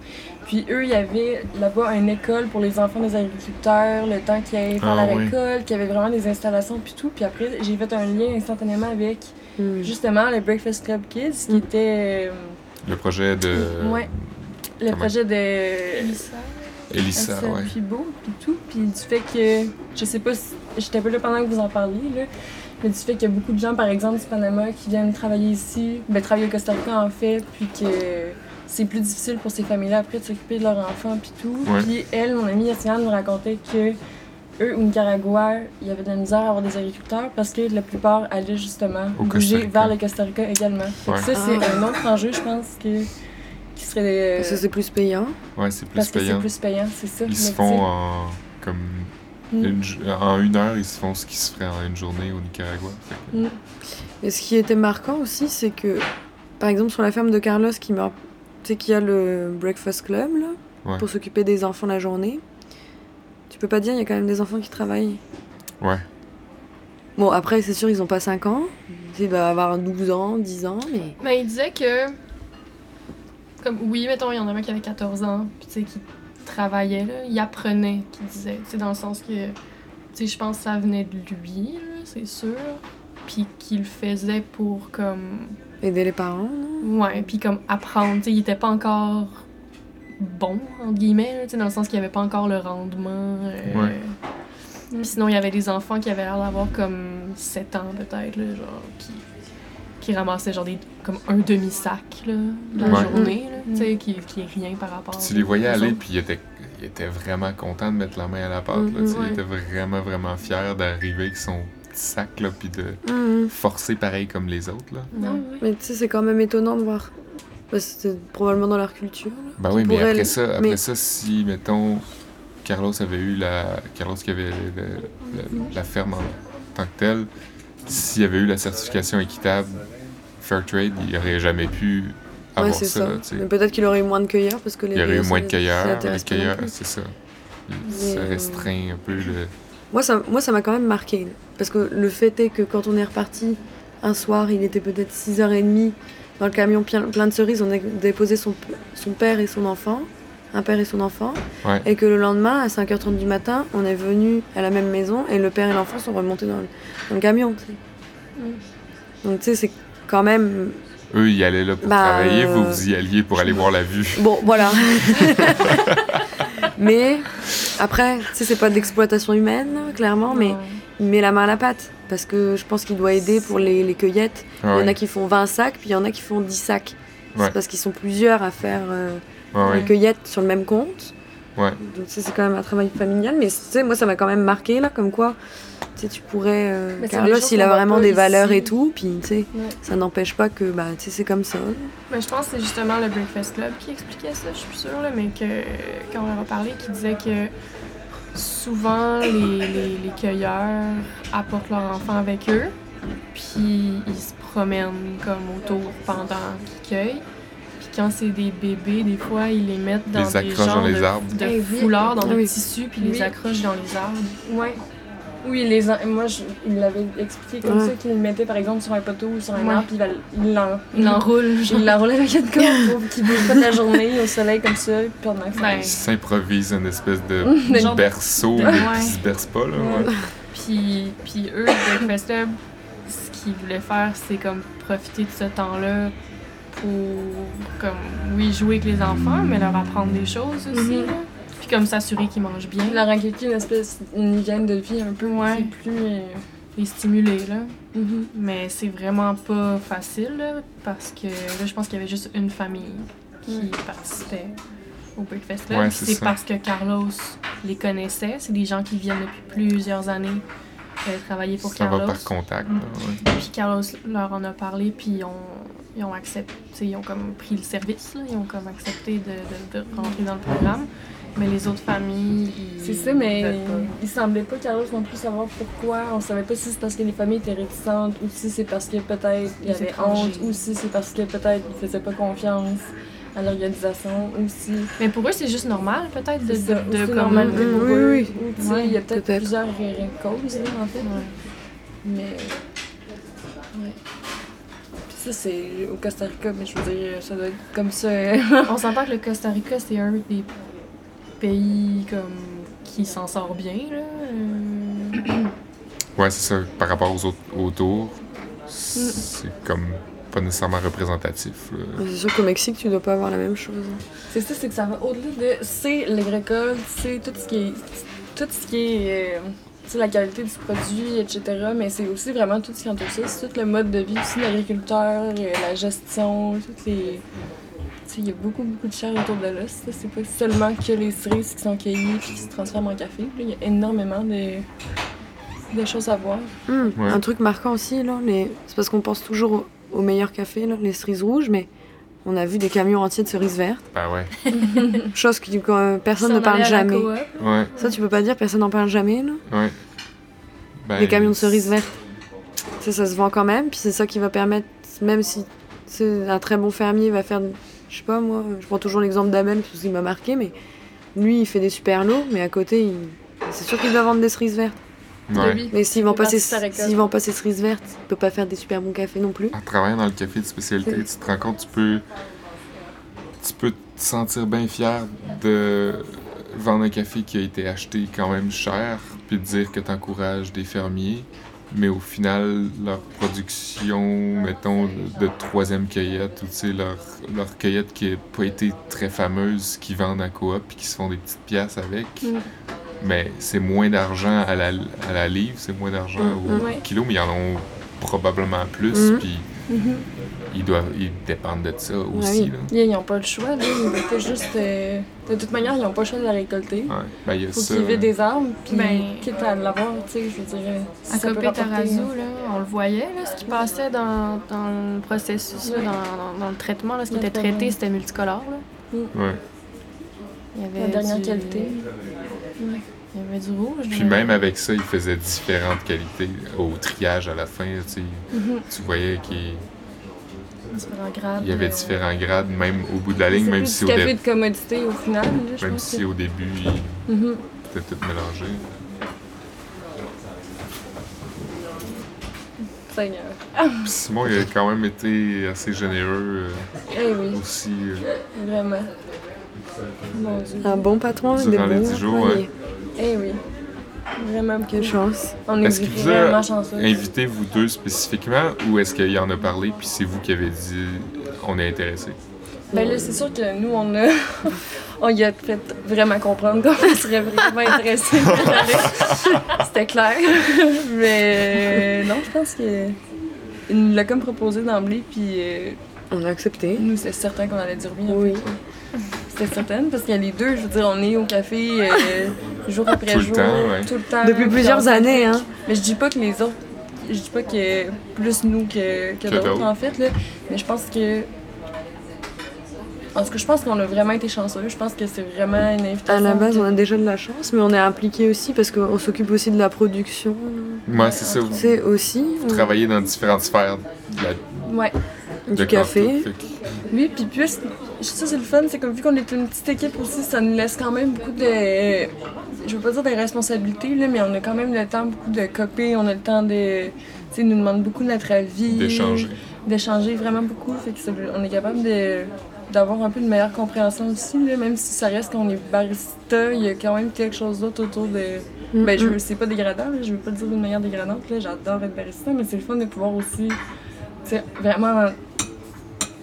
Puis eux, il y avait là-bas une école pour les enfants des agriculteurs, le temps qu'ils allaient faire Ah, la oui. récolte, qu'il y avait vraiment des installations puis tout. Puis après, j'ai fait un lien instantanément avec Hum. justement le Breakfast Club Kids, qui Mm. était euh, Le projet de Ouais. le comment- projet de Elissa. Elissa, ouais. Pibault, puis tout. Puis du fait que, je sais pas si, j'étais pas là pendant que vous en parliez, là, mais du fait qu'il y a beaucoup de gens, par exemple, du Panama qui viennent travailler ici, ben travailler au Costa Rica en fait, puis que c'est plus difficile pour ces familles-là après de s'occuper de leurs enfants puis tout. Ouais. Puis elle, mon amie Yassiane, me racontait que eux, au Nicaragua, il y avait de la misère à avoir des agriculteurs parce que la plupart allaient justement Au Costa bouger Rica. vers le Costa Rica également. Ouais. ça, c'est Ah. un autre enjeu, je pense, que, qui serait... Parce que c'est plus payant. Ouais, c'est plus parce que c'est payant. plus payant, c'est ça. Ils se font en comme mm, une, en une heure, ils se font ce qui se ferait en une journée au Nicaragua. Que- mm. Et ce qui était marquant aussi, c'est que, par exemple, sur la ferme de Carlos, qui m'a- tu sais, qu'il y a le Breakfast Club, là, Ouais. pour s'occuper des enfants la journée. Tu peux pas dire, il y a quand même des enfants qui travaillent. Ouais. Bon, après, c'est sûr, ils ont pas 5 ans. Ils doivent avoir 12 ans, 10 ans, mais. Mais il disait que. Comme, oui, mettons, il y en avait qui avaient 14 ans, puis tu sais, qui travaillaient, là. Il apprenait, qu'il disait. Tu sais, dans le sens que. Tu sais, je pense que ça venait de lui, là, c'est sûr. Puis qu'il faisait pour, comme. Aider les parents, non? Ouais, puis comme apprendre. Tu sais, il était pas encore bon, entre guillemets, tu sais, dans le sens qu'il avait pas encore le rendement. euh, Ouais. Puis sinon, il y avait des enfants qui avaient l'air d'avoir comme 7 ans, peut-être, là, genre, qui, qui ramassaient genre des, comme un demi-sac, là, de la Ouais. journée, là, tu sais, qui, qui est rien par rapport Puis tu les voyais aller, puis ils étaient, ils étaient vraiment contents de mettre la main à la pâte. là, tu sais, ouais. Ils étaient vraiment, vraiment fiers d'arriver avec son petit sac, là, puis de Mhm. forcer pareil comme les autres. Là. Ouais. Mais tu sais, c'est quand même étonnant de voir. Que c'était probablement dans leur culture. là. Ben oui, mais après ça, après mais- ça, si, mettons, Carlos avait eu la. Carlos qui avait le- le- la ferme en tant que telle, s'il avait eu la certification équitable Fairtrade, il aurait jamais pu Ouais, avoir c'est ça. Mais peut-être qu'il aurait eu moins de cueilleurs parce que les il y aurait eu moins de cueilleurs. Les non cueilleurs, c'est ça. Mais, Ça euh, restreint un peu le. Moi, ça moi, ça m'a quand même marqué. Parce que le fait est que quand on est reparti un soir, il était peut-être 6h30, dans le camion plein, de cerises, on a déposé son, son père et son enfant, un père et son enfant, Ouais. et que le lendemain, à 5h30 du matin, on est venu à la même maison et le père et l'enfant sont remontés dans le, dans le camion. Mm. Donc, tu sais, c'est quand même. Eux, ils allaient là pour Bah, travailler, euh, vous, vous y alliez pour aller voir la vue. Bon, voilà. mais après, tu sais, c'est pas de l'exploitation humaine, clairement, mais met la main à la pâte. Parce que je pense qu'il doit aider pour les, les cueillettes. Ah Il y en a qui font 20 sacs, puis il y en a qui font 10 sacs. Ouais. C'est parce qu'ils sont plusieurs à faire euh, Ouais, les cueillettes sur le même compte. Ouais. Donc ça, c'est quand même un travail familial. Mais tu sais, moi, ça m'a quand même marqué, là, comme quoi, tu sais, tu pourrais... euh, Carlos, il a vraiment des ici. valeurs et tout, puis tu sais, Ouais. ça n'empêche pas que, bah, tu sais, c'est comme ça. Mais je pense que c'est justement le Breakfast Club qui expliquait ça, je suis sûre, là, mais que quand on leur a parlé, qui disait que souvent les, les, les cueilleurs apportent leurs enfants avec eux, puis ils se promènent comme autour pendant qu'ils cueillent. Puis quand c'est des bébés, des fois, ils les mettent dans Les des genres dans les de, arbres. de Eh foulards, dans tissus, puis Oui. les accrochent dans les arbres. Ouais. Oui, les en- moi, je, il me l'avait expliqué comme Ouais. ça, qu'il le mettait par exemple sur un poteau ou sur un Ouais. arbre, puis il va l- il l'en- Ils l'enroulent, genre. Il l'enroule avec une corde pour qu'il bouge pas de la journée au soleil comme ça, puis pendant que ça. Ils s'improvisent une espèce de De- genre- berceau, de- mais ouais. qui se berce pas, là. Ouais. ouais. Puis, puis eux, le Breakfast Club, ce qu'ils voulaient faire, c'est comme profiter de ce temps-là pour, comme, oui, jouer avec les enfants, mais leur apprendre des choses aussi. Mhm. là. Puis comme s'assurer qu'ils mangent bien, Il leur a inculqué une espèce, une hygiène de vie un peu Ouais. plus. euh, les stimuler, là. mhm. Mais c'est vraiment pas facile, là, parce que là, je pense qu'il y avait juste une famille qui Ouais. participait au Breakfast Club. Ouais, Puis c'est ça. parce que Carlos les connaissait. C'est des gens qui viennent depuis plusieurs années euh, travailler pour Ça Carlos. va par contact, là, ouais. Puis Carlos leur en a parlé, puis ils ont, ils ont accepté, ils ont comme pris le service, là, ils ont comme accepté de, de- de rentrer dans le programme. Mais les autres familles, C'est ça, mais il semblait pas Carlos non plus savoir pourquoi. On savait pas si c'est parce que les familles étaient réticentes ou si c'est parce que peut-être il y avait étrangers. honte ou si c'est parce que peut-être ils faisaient pas confiance à l'organisation ou si Mais pour eux, c'est juste normal, peut-être, de, ça, de, ou de c'est comme- normal pour oui, eux, oui. ou tu sais, Ouais, il y a peut-être plusieurs causes là, en fait. Ouais. Mais ouais. Puis ça c'est au Costa Rica, mais je veux dire ça doit être comme ça. euh, On s'entend que le Costa Rica, c'est un des pays comme qui s'en sort bien, là. euh, Ouais, c'est ça. Par rapport aux autres autour, Mm. c'est comme pas nécessairement représentatif. C'est sûr qu'au Mexique, tu dois pas avoir la même chose. C'est ça, c'est que ça va au-delà de. C'est l'agricole, c'est tout ce qui est. Tout ce qui est. euh, la qualité du produit, etc. Mais c'est aussi vraiment tout ce qui entoure ça. C'est tout le mode de vie aussi de l'agriculteur, euh, la gestion, toutes les. Il y a beaucoup, beaucoup de chair autour de l'os. là. C'est pas seulement que les cerises qui sont cueillies et qui se transforment en café. là. Il y a énormément de, de choses à voir. Ouais. Un truc marquant aussi, là, les... c'est parce qu'on pense toujours au, au meilleur café, là, les cerises rouges, mais on a vu des camions entiers de cerises vertes. Ben ouais. Chose que quand personne ne parle jamais. Ouais, Ça, tu peux pas dire, personne n'en parle jamais, là. ouais. Ben, les camions de cerises vertes. Ça, ça se vend quand même, puis c'est ça qui va permettre, même si c'est un très bon fermier va faire, je sais pas moi, je prends toujours l'exemple d'Abel parce qu'il m'a marqué, mais lui il fait des super lots, mais à côté, il... c'est sûr qu'il doit vendre des cerises vertes. Ouais. Mais s'il vend pas ses, s'il vend pas ses cerises vertes, il peut pas faire des super bons cafés non plus. En travaillant dans le café de spécialité, tu te rends compte, tu peux, tu peux te sentir bien fier de vendre un café qui a été acheté quand même cher, puis de dire que tu encourages des fermiers, mais au final, leur production, mettons, de troisième cueillette, ou tu sais, leur, leur cueillette qui n'a pas été très fameuse, qui vendent à coop, puis qui se font des petites pièces avec, Mm. mais c'est moins d'argent à la, à la livre, c'est moins d'argent Mm, au mm. Ouais. kilo, mais ils en ont probablement plus, Mm. puis Mhm. Ils doivent ils dépendent de ça aussi oui. là. Ils n'ont pas le choix, là. Ils juste. euh, De toute manière, ils n'ont pas le choix de la récolter. Ouais. Ben il y a Faut qu'ils vident des arbres, puis Ben- quitte à l'avoir, tu sais, je veux dire. si À ça peut Copé rapporter- Tarazu, là, on le voyait, là, ce qui passait dans, dans le processus, là, Oui. dans, dans- dans le traitement, là, ce qui était traité, c'était multicolore. Là. Ouais. Il y avait La dernière du- qualité. Il y avait du rouge. Puis mais- même avec ça, ils faisaient différentes qualités au triage à la fin, tu sais. Mhm. Tu voyais qu'il différents grades. il y avait euh, différents grades même au bout de la ligne, même si au café dé- de commodité au final, là, je même pense. si que- au début, il Mhm. était tout mélangé. Seigneur. Puis Simon, il a quand même été assez généreux Eh oui, euh, aussi. euh, vraiment. Mon Dieu. Un bon patron Durant les bons dix jours, employés. Eh oui. Vraiment Quelle beaucoup. chance. On est Est-ce qu'il vous a vraiment chanceux. Invité vous deux spécifiquement ou est-ce qu'il en a parlé puis c'est vous qui avez dit on est intéressé? Ben là, c'est sûr que nous, on a. on y a fait vraiment comprendre qu'on serait vraiment intéressé. C'était clair. Mais non, je pense que. Il nous l'a comme proposé d'emblée, puis euh, On a accepté. nous, c'est certain qu'on allait dire oui. en Oui. C'était certain, parce qu'il y a les deux, je veux dire, on est au café euh, jour après Tout le jour. temps, ouais. Tout le temps. Depuis puis plusieurs années, hein. Mais je dis pas que les autres. Je dis pas que plus nous que, que Que d'autres, en fait, là. Mais je pense que. En tout cas, je pense qu'on a vraiment été chanceux. Je pense que c'est vraiment une invitation. À la base, on a déjà de la chance, mais on est impliqué aussi parce qu'on s'occupe aussi de la production. Moi, c'est ça. Vous C'est aussi on- travaillez dans différentes sphères de, la, Ouais. de du café. Fait Oui, puis plus, ça c'est le fun, c'est comme vu qu'on est une petite équipe aussi, ça nous laisse quand même beaucoup de. Je veux pas dire des responsabilités, là, mais on a quand même le temps beaucoup de copier, on a le temps de. Tu sais, ils nous demandent beaucoup de notre avis. d'échanger. D'échanger vraiment beaucoup, fait que ça- on est capable de d'avoir un peu une meilleure compréhension aussi, là, même si ça reste qu'on est barista, il y a quand même quelque chose d'autre autour de. Mm, Ben, je veux, c'est pas dégradant, là, je veux pas le dire d'une manière dégradante, là, j'adore être barista, mais c'est le fun de pouvoir aussi, tu sais, vraiment.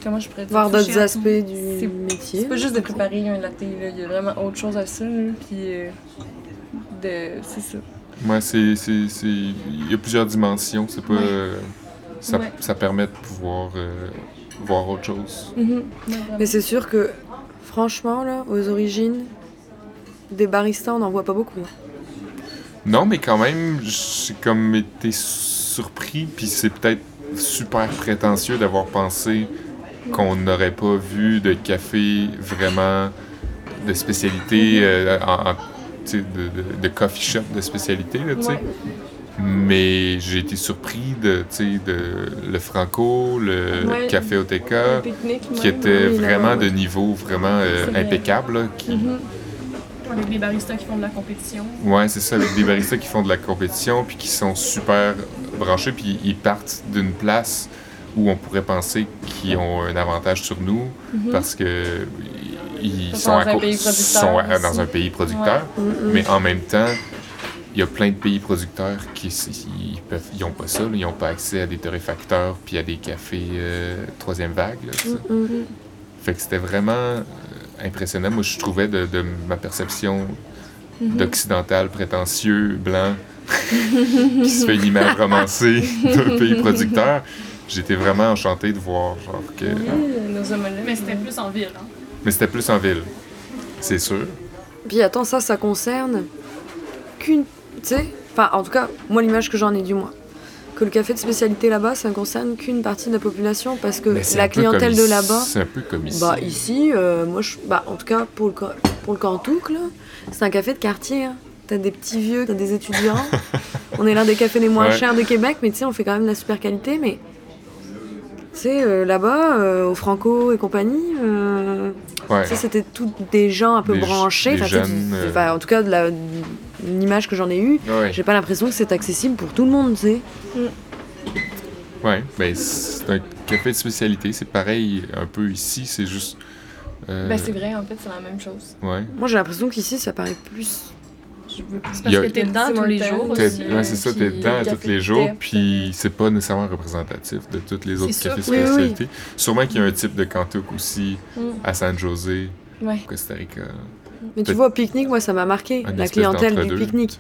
Comment je pourrais dire voir d'autres aspects du métier. c'est pas juste de préparer un latte, là. il y a vraiment autre chose à ça. Là. Puis, euh, de... c'est ça. Moi, c'est, c'est, c'est- il y a plusieurs dimensions. C'est pas, Ouais. euh, ça, Ouais. ça permet de pouvoir euh, voir autre chose. Mhm. Ouais, vraiment. Mais c'est sûr que, franchement, là, aux origines, des baristas, on n'en voit pas beaucoup. Non, mais quand même, j'ai comme été surpris, puis c'est peut-être super prétentieux d'avoir pensé qu'on n'aurait pas vu de café vraiment de spécialité, euh, en, de, de- de coffee shop de spécialité, là, tu sais. Ouais. Mais j'ai été surpris de, tu sais, de le Franco, le Ouais. Café Oteca, qui même. était oui, vraiment de niveau vraiment euh, impeccable. là, qui-. Avec des baristas qui font de la compétition. Ouais, c'est ça, avec des baristas qui font de la compétition puis qui sont super branchés puis ils partent d'une place où on pourrait penser qu'ils ont un avantage sur nous parce que ils sont, dans un pays producteur sont à- dans un pays producteur, Mm, mm. mais en même temps, il y a plein de pays producteurs qui s- ils peuvent ils ont pas ça, là, ils ont pas accès à des torréfacteurs puis à des cafés euh, troisième vague. là. Mm, mm. Fait que c'était vraiment euh, impressionnant. Moi, je trouvais de, de ma perception Mhm. d'occidental prétentieux, blanc, qui se fait une image romancée d'un pays producteur. J'étais vraiment enchanté de voir genre que. Oui, nos homologues. Mais c'était plus en ville. Hein. Mais c'était plus en ville, c'est sûr. Puis attends, ça, ça concerne qu'une. Tu sais, enfin, en tout cas, moi, l'image que j'en ai du moins. Que le café de spécialité là-bas, ça ne concerne qu'une partie de la population parce que la clientèle de là-bas. C'est un peu comme ici. Bah, ici, euh, moi, je, bah, en tout cas, pour le, pour le Cantouk, là, c'est un café de quartier. hein. T'as des petits vieux, t'as des étudiants. on est l'un des cafés les moins Ouais. chers de Québec, mais tu sais, on fait quand même de la super qualité. Mais, tu sais, euh, là-bas, euh, au Franco et compagnie, euh, Ouais. c'était tous des gens un peu Des- branchés. des jeunes, euh. en tout cas, de la, une image que j'en ai eue, Ouais. j'ai pas l'impression que c'est accessible pour tout le monde, tu sais. Ouais. Ben, c'est un café de spécialité. C'est pareil un peu ici. C'est juste. euh, Ben, c'est vrai, en fait, c'est la même chose. ouais. Moi, j'ai l'impression qu'ici, ça paraît plus. Je veux C'est Il parce y a- que t'es dedans tous les jours aussi. ouais, c'est ça, t'es dedans tous les jours, puis c'est pas nécessairement représentatif de tous les autres cafés sûr. Oui, oui, oui. spécialité. Sûrement qu'il y a un type de cantouk aussi Mm. à San José, Ouais. au Costa Rica. Mais tu vois, au pique-nique, moi, ça m'a marqué. La clientèle du pique-nique.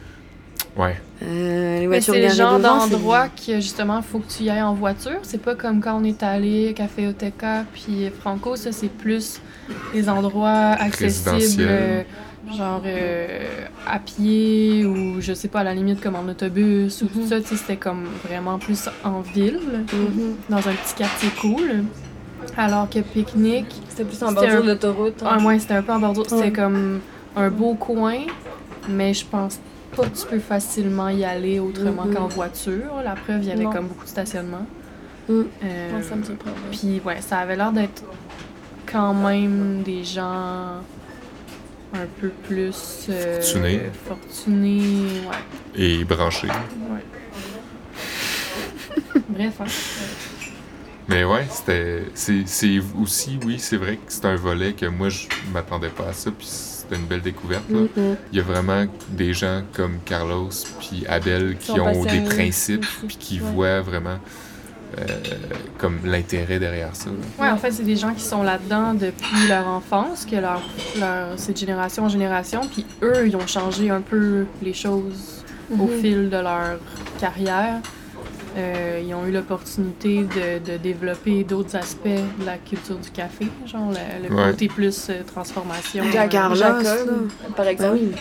Ouais. Euh, les Mais voitures c'est le genre d'endroit que justement faut que tu y ailles en voiture. C'est pas comme quand on est allé Café Oteca puis Franco, ça c'est plus des endroits accessibles, euh, genre euh, à pied ou je sais pas à la limite comme en autobus ou tout Mhm. ça. Tu sais, c'était comme vraiment plus en ville, Mhm. dans un petit quartier cool. Alors que pique-nique, C'était plus en C'était bordure un- d'autoroute. ah, ouais, c'était un peu en bordure. C'était comme un beau coin, mais je pense pas que tu peux facilement y aller autrement Mhm. qu'en voiture. La preuve, il y avait Non. comme beaucoup de stationnement. Mhm. Euh, Ouais, ça me surprend. ouais. Puis ouais, ça avait l'air d'être quand même des gens un peu plus euh, ouais. Et branché. ouais. Bref, hein. Mais ouais, c'était. C'est aussi, oui, c'est vrai que c'est un volet que moi, je m'attendais pas à ça, puis c'était une belle découverte. là. Mhm. Il y a vraiment des gens comme Carlos puis Abel qui ont des principes puis qui Ouais. voient vraiment euh, comme l'intérêt derrière ça. Ouais, en fait, c'est des gens qui sont là-dedans depuis leur enfance, que leur, leur, c'est de génération en génération, puis eux, ils ont changé un peu les choses au Mhm. fil de leur carrière. Euh, ils ont eu l'opportunité de, de développer d'autres aspects de la culture du café, genre le, le Ouais. côté plus euh, transformation. Euh, Carlos, Jacob, là. par Ben exemple. oui.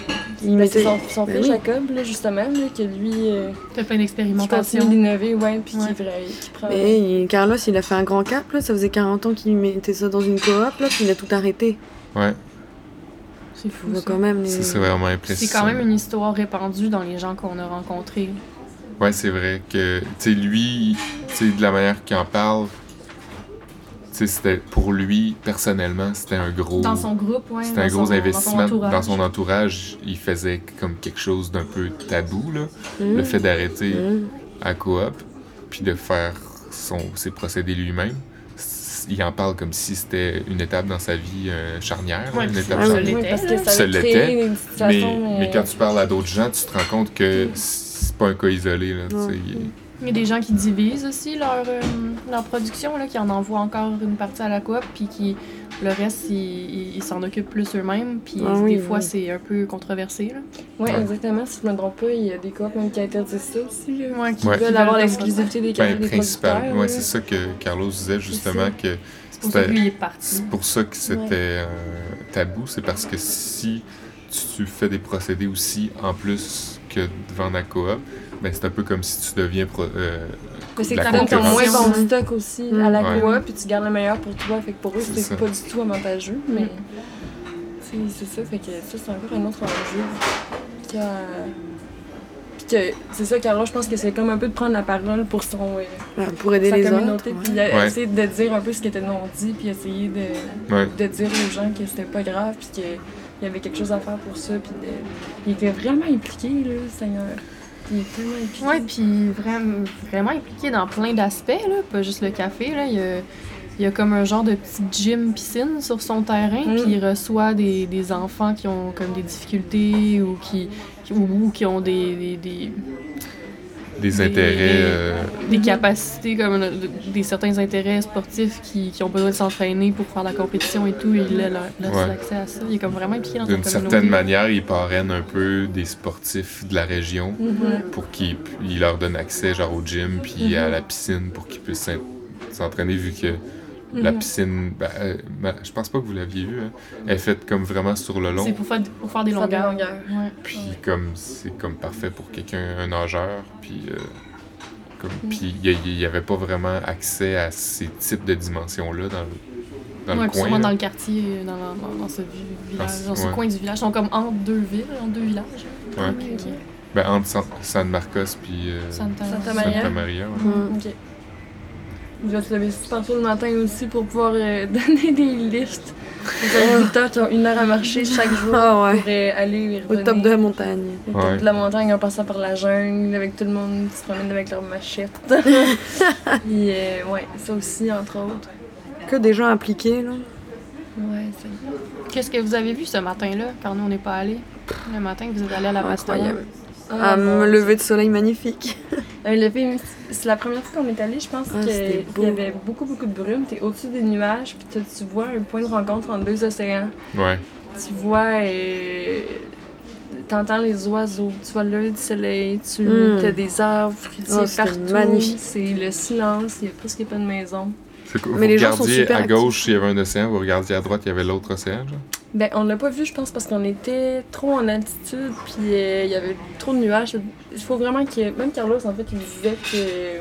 Il Ben, mettait... son, son Ben fils oui. Jacob, là, justement, là, que lui, euh, T'as plein qui d'expérimentations. d'innover, ouais, puis Ouais. qui, qui prend. Mais Carlos, il a fait un grand cap, là. Ça faisait 40 ans qu'il mettait ça dans une coop, là, puis il a tout arrêté. Ouais, C'est fou. Quand même les... vraiment impressionnant. C'est quand même une histoire répandue dans les gens qu'on a rencontrés. Ouais, c'est vrai que, tu sais, lui, tu sais, de la manière qu'il en parle, tu sais, c'était pour lui, personnellement, c'était un gros. Dans son groupe, ouais. C'était un gros son- investissement. Dans son entourage. Dans son entourage, il faisait comme quelque chose d'un peu tabou, là. Le fait d'arrêter Mhm. à coop, puis de faire son, ses procédés lui-même. Il en parle comme si c'était une étape dans sa vie euh, charnière, Ouais, une étape charnière. l'était, Oui, parce que ça, l'était, Mais, situation. mais euh, quand tu parles à d'autres gens, tu te rends compte que c'est pas un cas isolé, là. Ouais. Il y a des gens qui divisent aussi leur, euh, leur production, là, qui en envoient encore une partie à la coop, puis qui le reste, ils ils- ils s'en occupent plus eux-mêmes, puis Ah des oui, fois oui. c'est un peu controversé. Là. Ouais, Ouais. exactement. Si je me trompe pas, il y a des coop même qui interdisent ça aussi. Là. Ouais, qui Ouais. Veulent avoir l'exclusivité des Ben, des principal. producteurs. Ouais, là. c'est ça que Carlos disait justement que C'est pour ça que c'était lui il est parti. c'est pour ça que c'était euh, tabou, c'est parce que si tu fais des procédés aussi en plus que de vendre à coop, ben c'est un peu comme si tu deviens pro- euh, Mais c'est que ça donne ton moins bon stock aussi à la Ouais. coop, puis tu gardes le meilleur pour toi. Fait que pour eux, C'est pas du tout avantageux. Mais Mm. c'est c'est ça, fait que ça, c'est encore un autre enjeu. Qui a- Puis que c'est ça, Carlo, je pense que c'est comme un peu de prendre la parole pour son. euh, Ouais, pour aider sa les communauté, autres. puis ouais. essayer de dire un peu ce qui était non dit, puis essayer de, ouais. de dire aux gens que c'était pas grave, puis qu'il y avait quelque chose à faire pour ça, puis de- il était vraiment impliqué, là, Seigneur. Il est tellement impliqué. Ouais, puis vraiment, vraiment impliqué dans plein d'aspects, là, pas juste le café. Là. Il, y a, il y a comme un genre de petit gym piscine sur son terrain, Mm. puis il reçoit des, des enfants qui ont comme des difficultés ou qui, qui- ou, ou qui ont des, des, des, Des Des- intérêts. des- euh, des capacités, comme euh, des certains intérêts sportifs qui, qui ont besoin de s'entraîner pour faire la compétition et tout, il a Ouais. accès à ça. Il est comme vraiment impliqué dans D'une certaine manière, il parraine un peu des sportifs de la région Mhm. pour qu'il il leur donne accès genre au gym puis à Mhm. la piscine pour qu'ils puissent s'en- s'entraîner vu que la Mhm. piscine, ben, euh, ben, je pense pas que vous l'aviez vu, hein. elle est faite comme vraiment sur le long. C'est pour, faire- pour faire des longueurs. longueurs. Ouais. Puis comme c'est comme parfait pour quelqu'un, un nageur, puis euh, comme Mm. puis il y, il y avait pas vraiment accès à ces types de dimensions là dans le dans Ouais, le coin. sûrement là. dans le quartier, euh, dans, dans, dans ce vi- village, ce- dans ce ouais. coin du village. Ils sont comme entre deux villes, entre deux villages. Ouais. Ok. Ben, entre San, San Marcos puis euh, Santa, Santa Santa Maria. Maria. ouais. Mm. Ok. Je vais se lever super tôt le matin aussi pour pouvoir euh, donner des lifts aux agriculteurs qui ont une heure à marcher chaque jour Ah ouais. pour euh, aller Au top de la montagne. Au top Ouais. de la montagne en passant par la jungle avec tout le monde qui se promène avec leur machette. Puis, euh, ouais, ça aussi, entre autres. Que des gens impliqués, là. Ouais, c'est Qu'est-ce que vous avez vu ce matin-là, quand nous on n'est pas allés? Le matin que vous êtes allés à la. Incroyable. Ah, Un mon lever de soleil magnifique. Un lever, c'est la première fois qu'on est allé, je pense Ah, qu'il y avait beaucoup, beaucoup de brume. T'es au-dessus des nuages, puis tu vois un point de rencontre entre deux océans. Ouais. Tu vois, euh, t'entends les oiseaux, tu vois l'œil du soleil, tu Mm. as des arbres fruitiers Oh, partout. magnifique. C'est le silence, il y a presque pas de maison. C'est quoi, Mais vous les gens sont regardiez super à gauche, actifs. il y avait un océan, vous regardiez à droite, il y avait l'autre océan, genre? Ben, on l'a pas vu, je pense, parce qu'on était trop en altitude, puis euh, il y avait trop de nuages. Il faut vraiment que. Même Carlos, en fait, il disait que.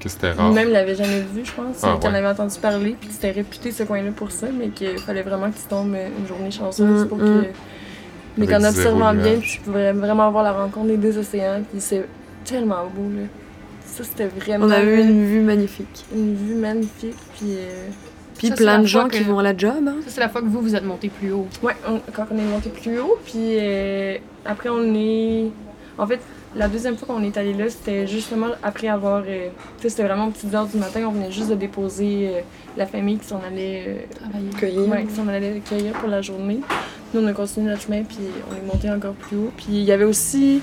Que c'était rare. Lui-même l'avait jamais vu, je pense. Ah, qu'il en ouais. avait entendu parler, puis c'était réputé ce coin-là pour ça, mais qu'il fallait vraiment que tu tombes une journée chanceuse Mm, pour mm. que. Mais Avec qu'en observant bien, tu pouvais vraiment voir la rencontre des deux océans, puis c'est tellement beau, là. Ça, c'était vraiment. On a eu une vue magnifique. une vue magnifique, puis. euh, Puis Ça, plein de gens qui vont à la job. hein. Ça, c'est la fois que vous, vous êtes monté plus haut. Ouais, on- quand on est monté plus haut, puis euh, après on est... En fait, la deuxième fois qu'on est allé là, c'était justement après avoir... euh, tu sais, c'était vraiment aux petites heures du matin, on venait juste de déposer euh, la famille qui s'en allait... euh, Travailler. Cueillir. ouais, qui s'en allait cueillir pour la journée. Nous, on a continué notre chemin, puis on est monté encore plus haut. Puis il y avait aussi,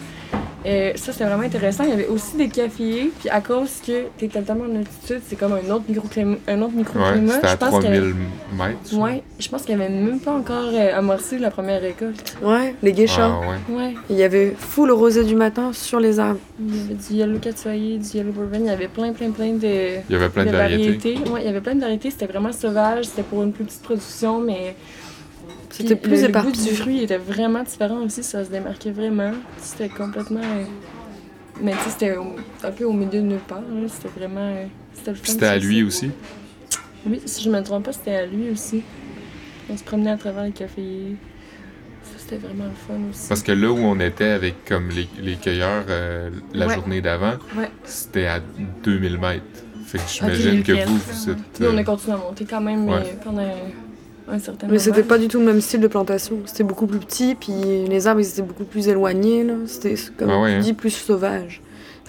euh, ça c'était vraiment intéressant, il y avait aussi des cafés, puis à cause que t'es tellement en altitude, c'est comme un autre microclimat. Un autre Ouais, microclimat. c'était à je pense avait- 3000 mètres. Ouais, je pense qu'il n'y avait même pas encore euh, amorcé la première récolte. Ouais, les geishas. Ah, ouais. Ouais. Il y avait full rosée du matin sur les arbres. Il y avait du yellow catsoyer, du yellow bourbon, il y avait plein, plein, plein de, Il y avait plein de, variétés. Ouais, il y avait plein de variétés, c'était vraiment sauvage, c'était pour une plus petite production, mais. C'était plus le, le goût du fruit était vraiment différent aussi, ça se démarquait vraiment. C'était complètement. euh, Mais tu sais, c'était un peu au milieu de nulle part, là, c'était vraiment. euh, C'était le fun. Puis c'était à lui aussi? Oui, si je me trompe pas, c'était à lui aussi. On se promenait à travers les cafés. Ça, c'était vraiment le fun aussi. Parce que là où on était avec comme les, les cueilleurs euh, la Ouais. journée d'avant, Ouais. c'était à 2000 mètres. Fait que j'imagine Ok, que vous, vous êtes. Nous, on a continué à monter quand même mais Ouais. pendant un certain Mais c'était pas du tout le même style de plantation. C'était beaucoup plus petit, puis les arbres ils étaient beaucoup plus éloignés. là. C'était comme Ah ouais, tu hein? dis plus sauvage.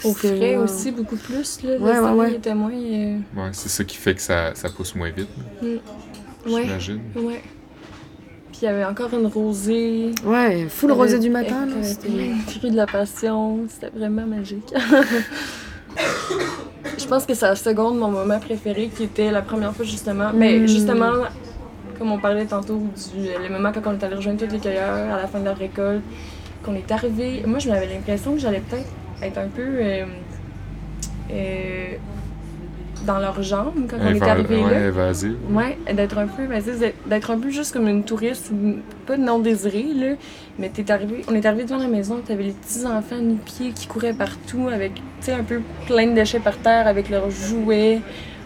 Au frais euh, aussi, beaucoup plus. Là, Ouais, le ouais, ouais. était moins. euh, Ouais, c'est ça qui fait que ça, ça pousse moins vite, Ouais, j'imagine. ouais. Puis il y avait encore une rosée. Ouais, full avait- rosée du matin. là, euh, C'était Fruit de la passion. C'était vraiment magique. Je pense que c'est la seconde mon moment préféré qui était la première fois justement. Mais Mm. justement, comme on parlait tantôt du le moment quand on est allé rejoindre tous les cueilleurs à la fin de la récolte, qu'on est arrivé. Moi, je m'avais l'impression que j'allais peut-être être un peu euh, euh, dans leurs jambes quand on est arrivé ouais, là. Ouais, d'être un peu, d'être un peu juste comme une touriste, ou pas non désirée, là. Mais t'es arrivé, on est arrivé devant la maison, t'avais les petits enfants nu-pieds qui couraient partout avec, tu sais, un peu plein de déchets par terre avec leurs jouets.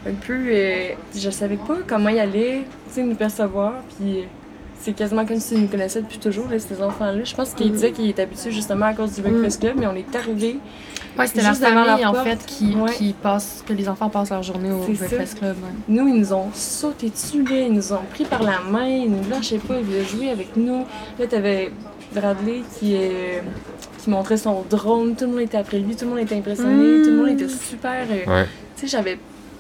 Un peu, euh, je savais pas comment ils allaient, tu sais, nous percevoir. Puis c'est quasiment comme s'ils nous connaissaient depuis toujours, là, ces enfants-là. Je pense qu'ils Mhm. disaient qu'ils étaient habitués justement à cause du Breakfast Club, mais on est arrivé. Ouais, c'était devant famille, leur en porte. fait, qui, Ouais. qui passe, que les enfants passent leur journée au ça. Breakfast Club. ouais. Nous, ils nous ont sauté dessus, là. Ils nous ont pris par la main, ils nous lâchaient pas, ils voulaient jouer avec nous. Là, t'avais Bradley qui, euh, qui montrait son drone, tout le monde était après lui, tout le monde était impressionné, Mm. tout le monde était super. euh, Ouais. Tu sais, j'avais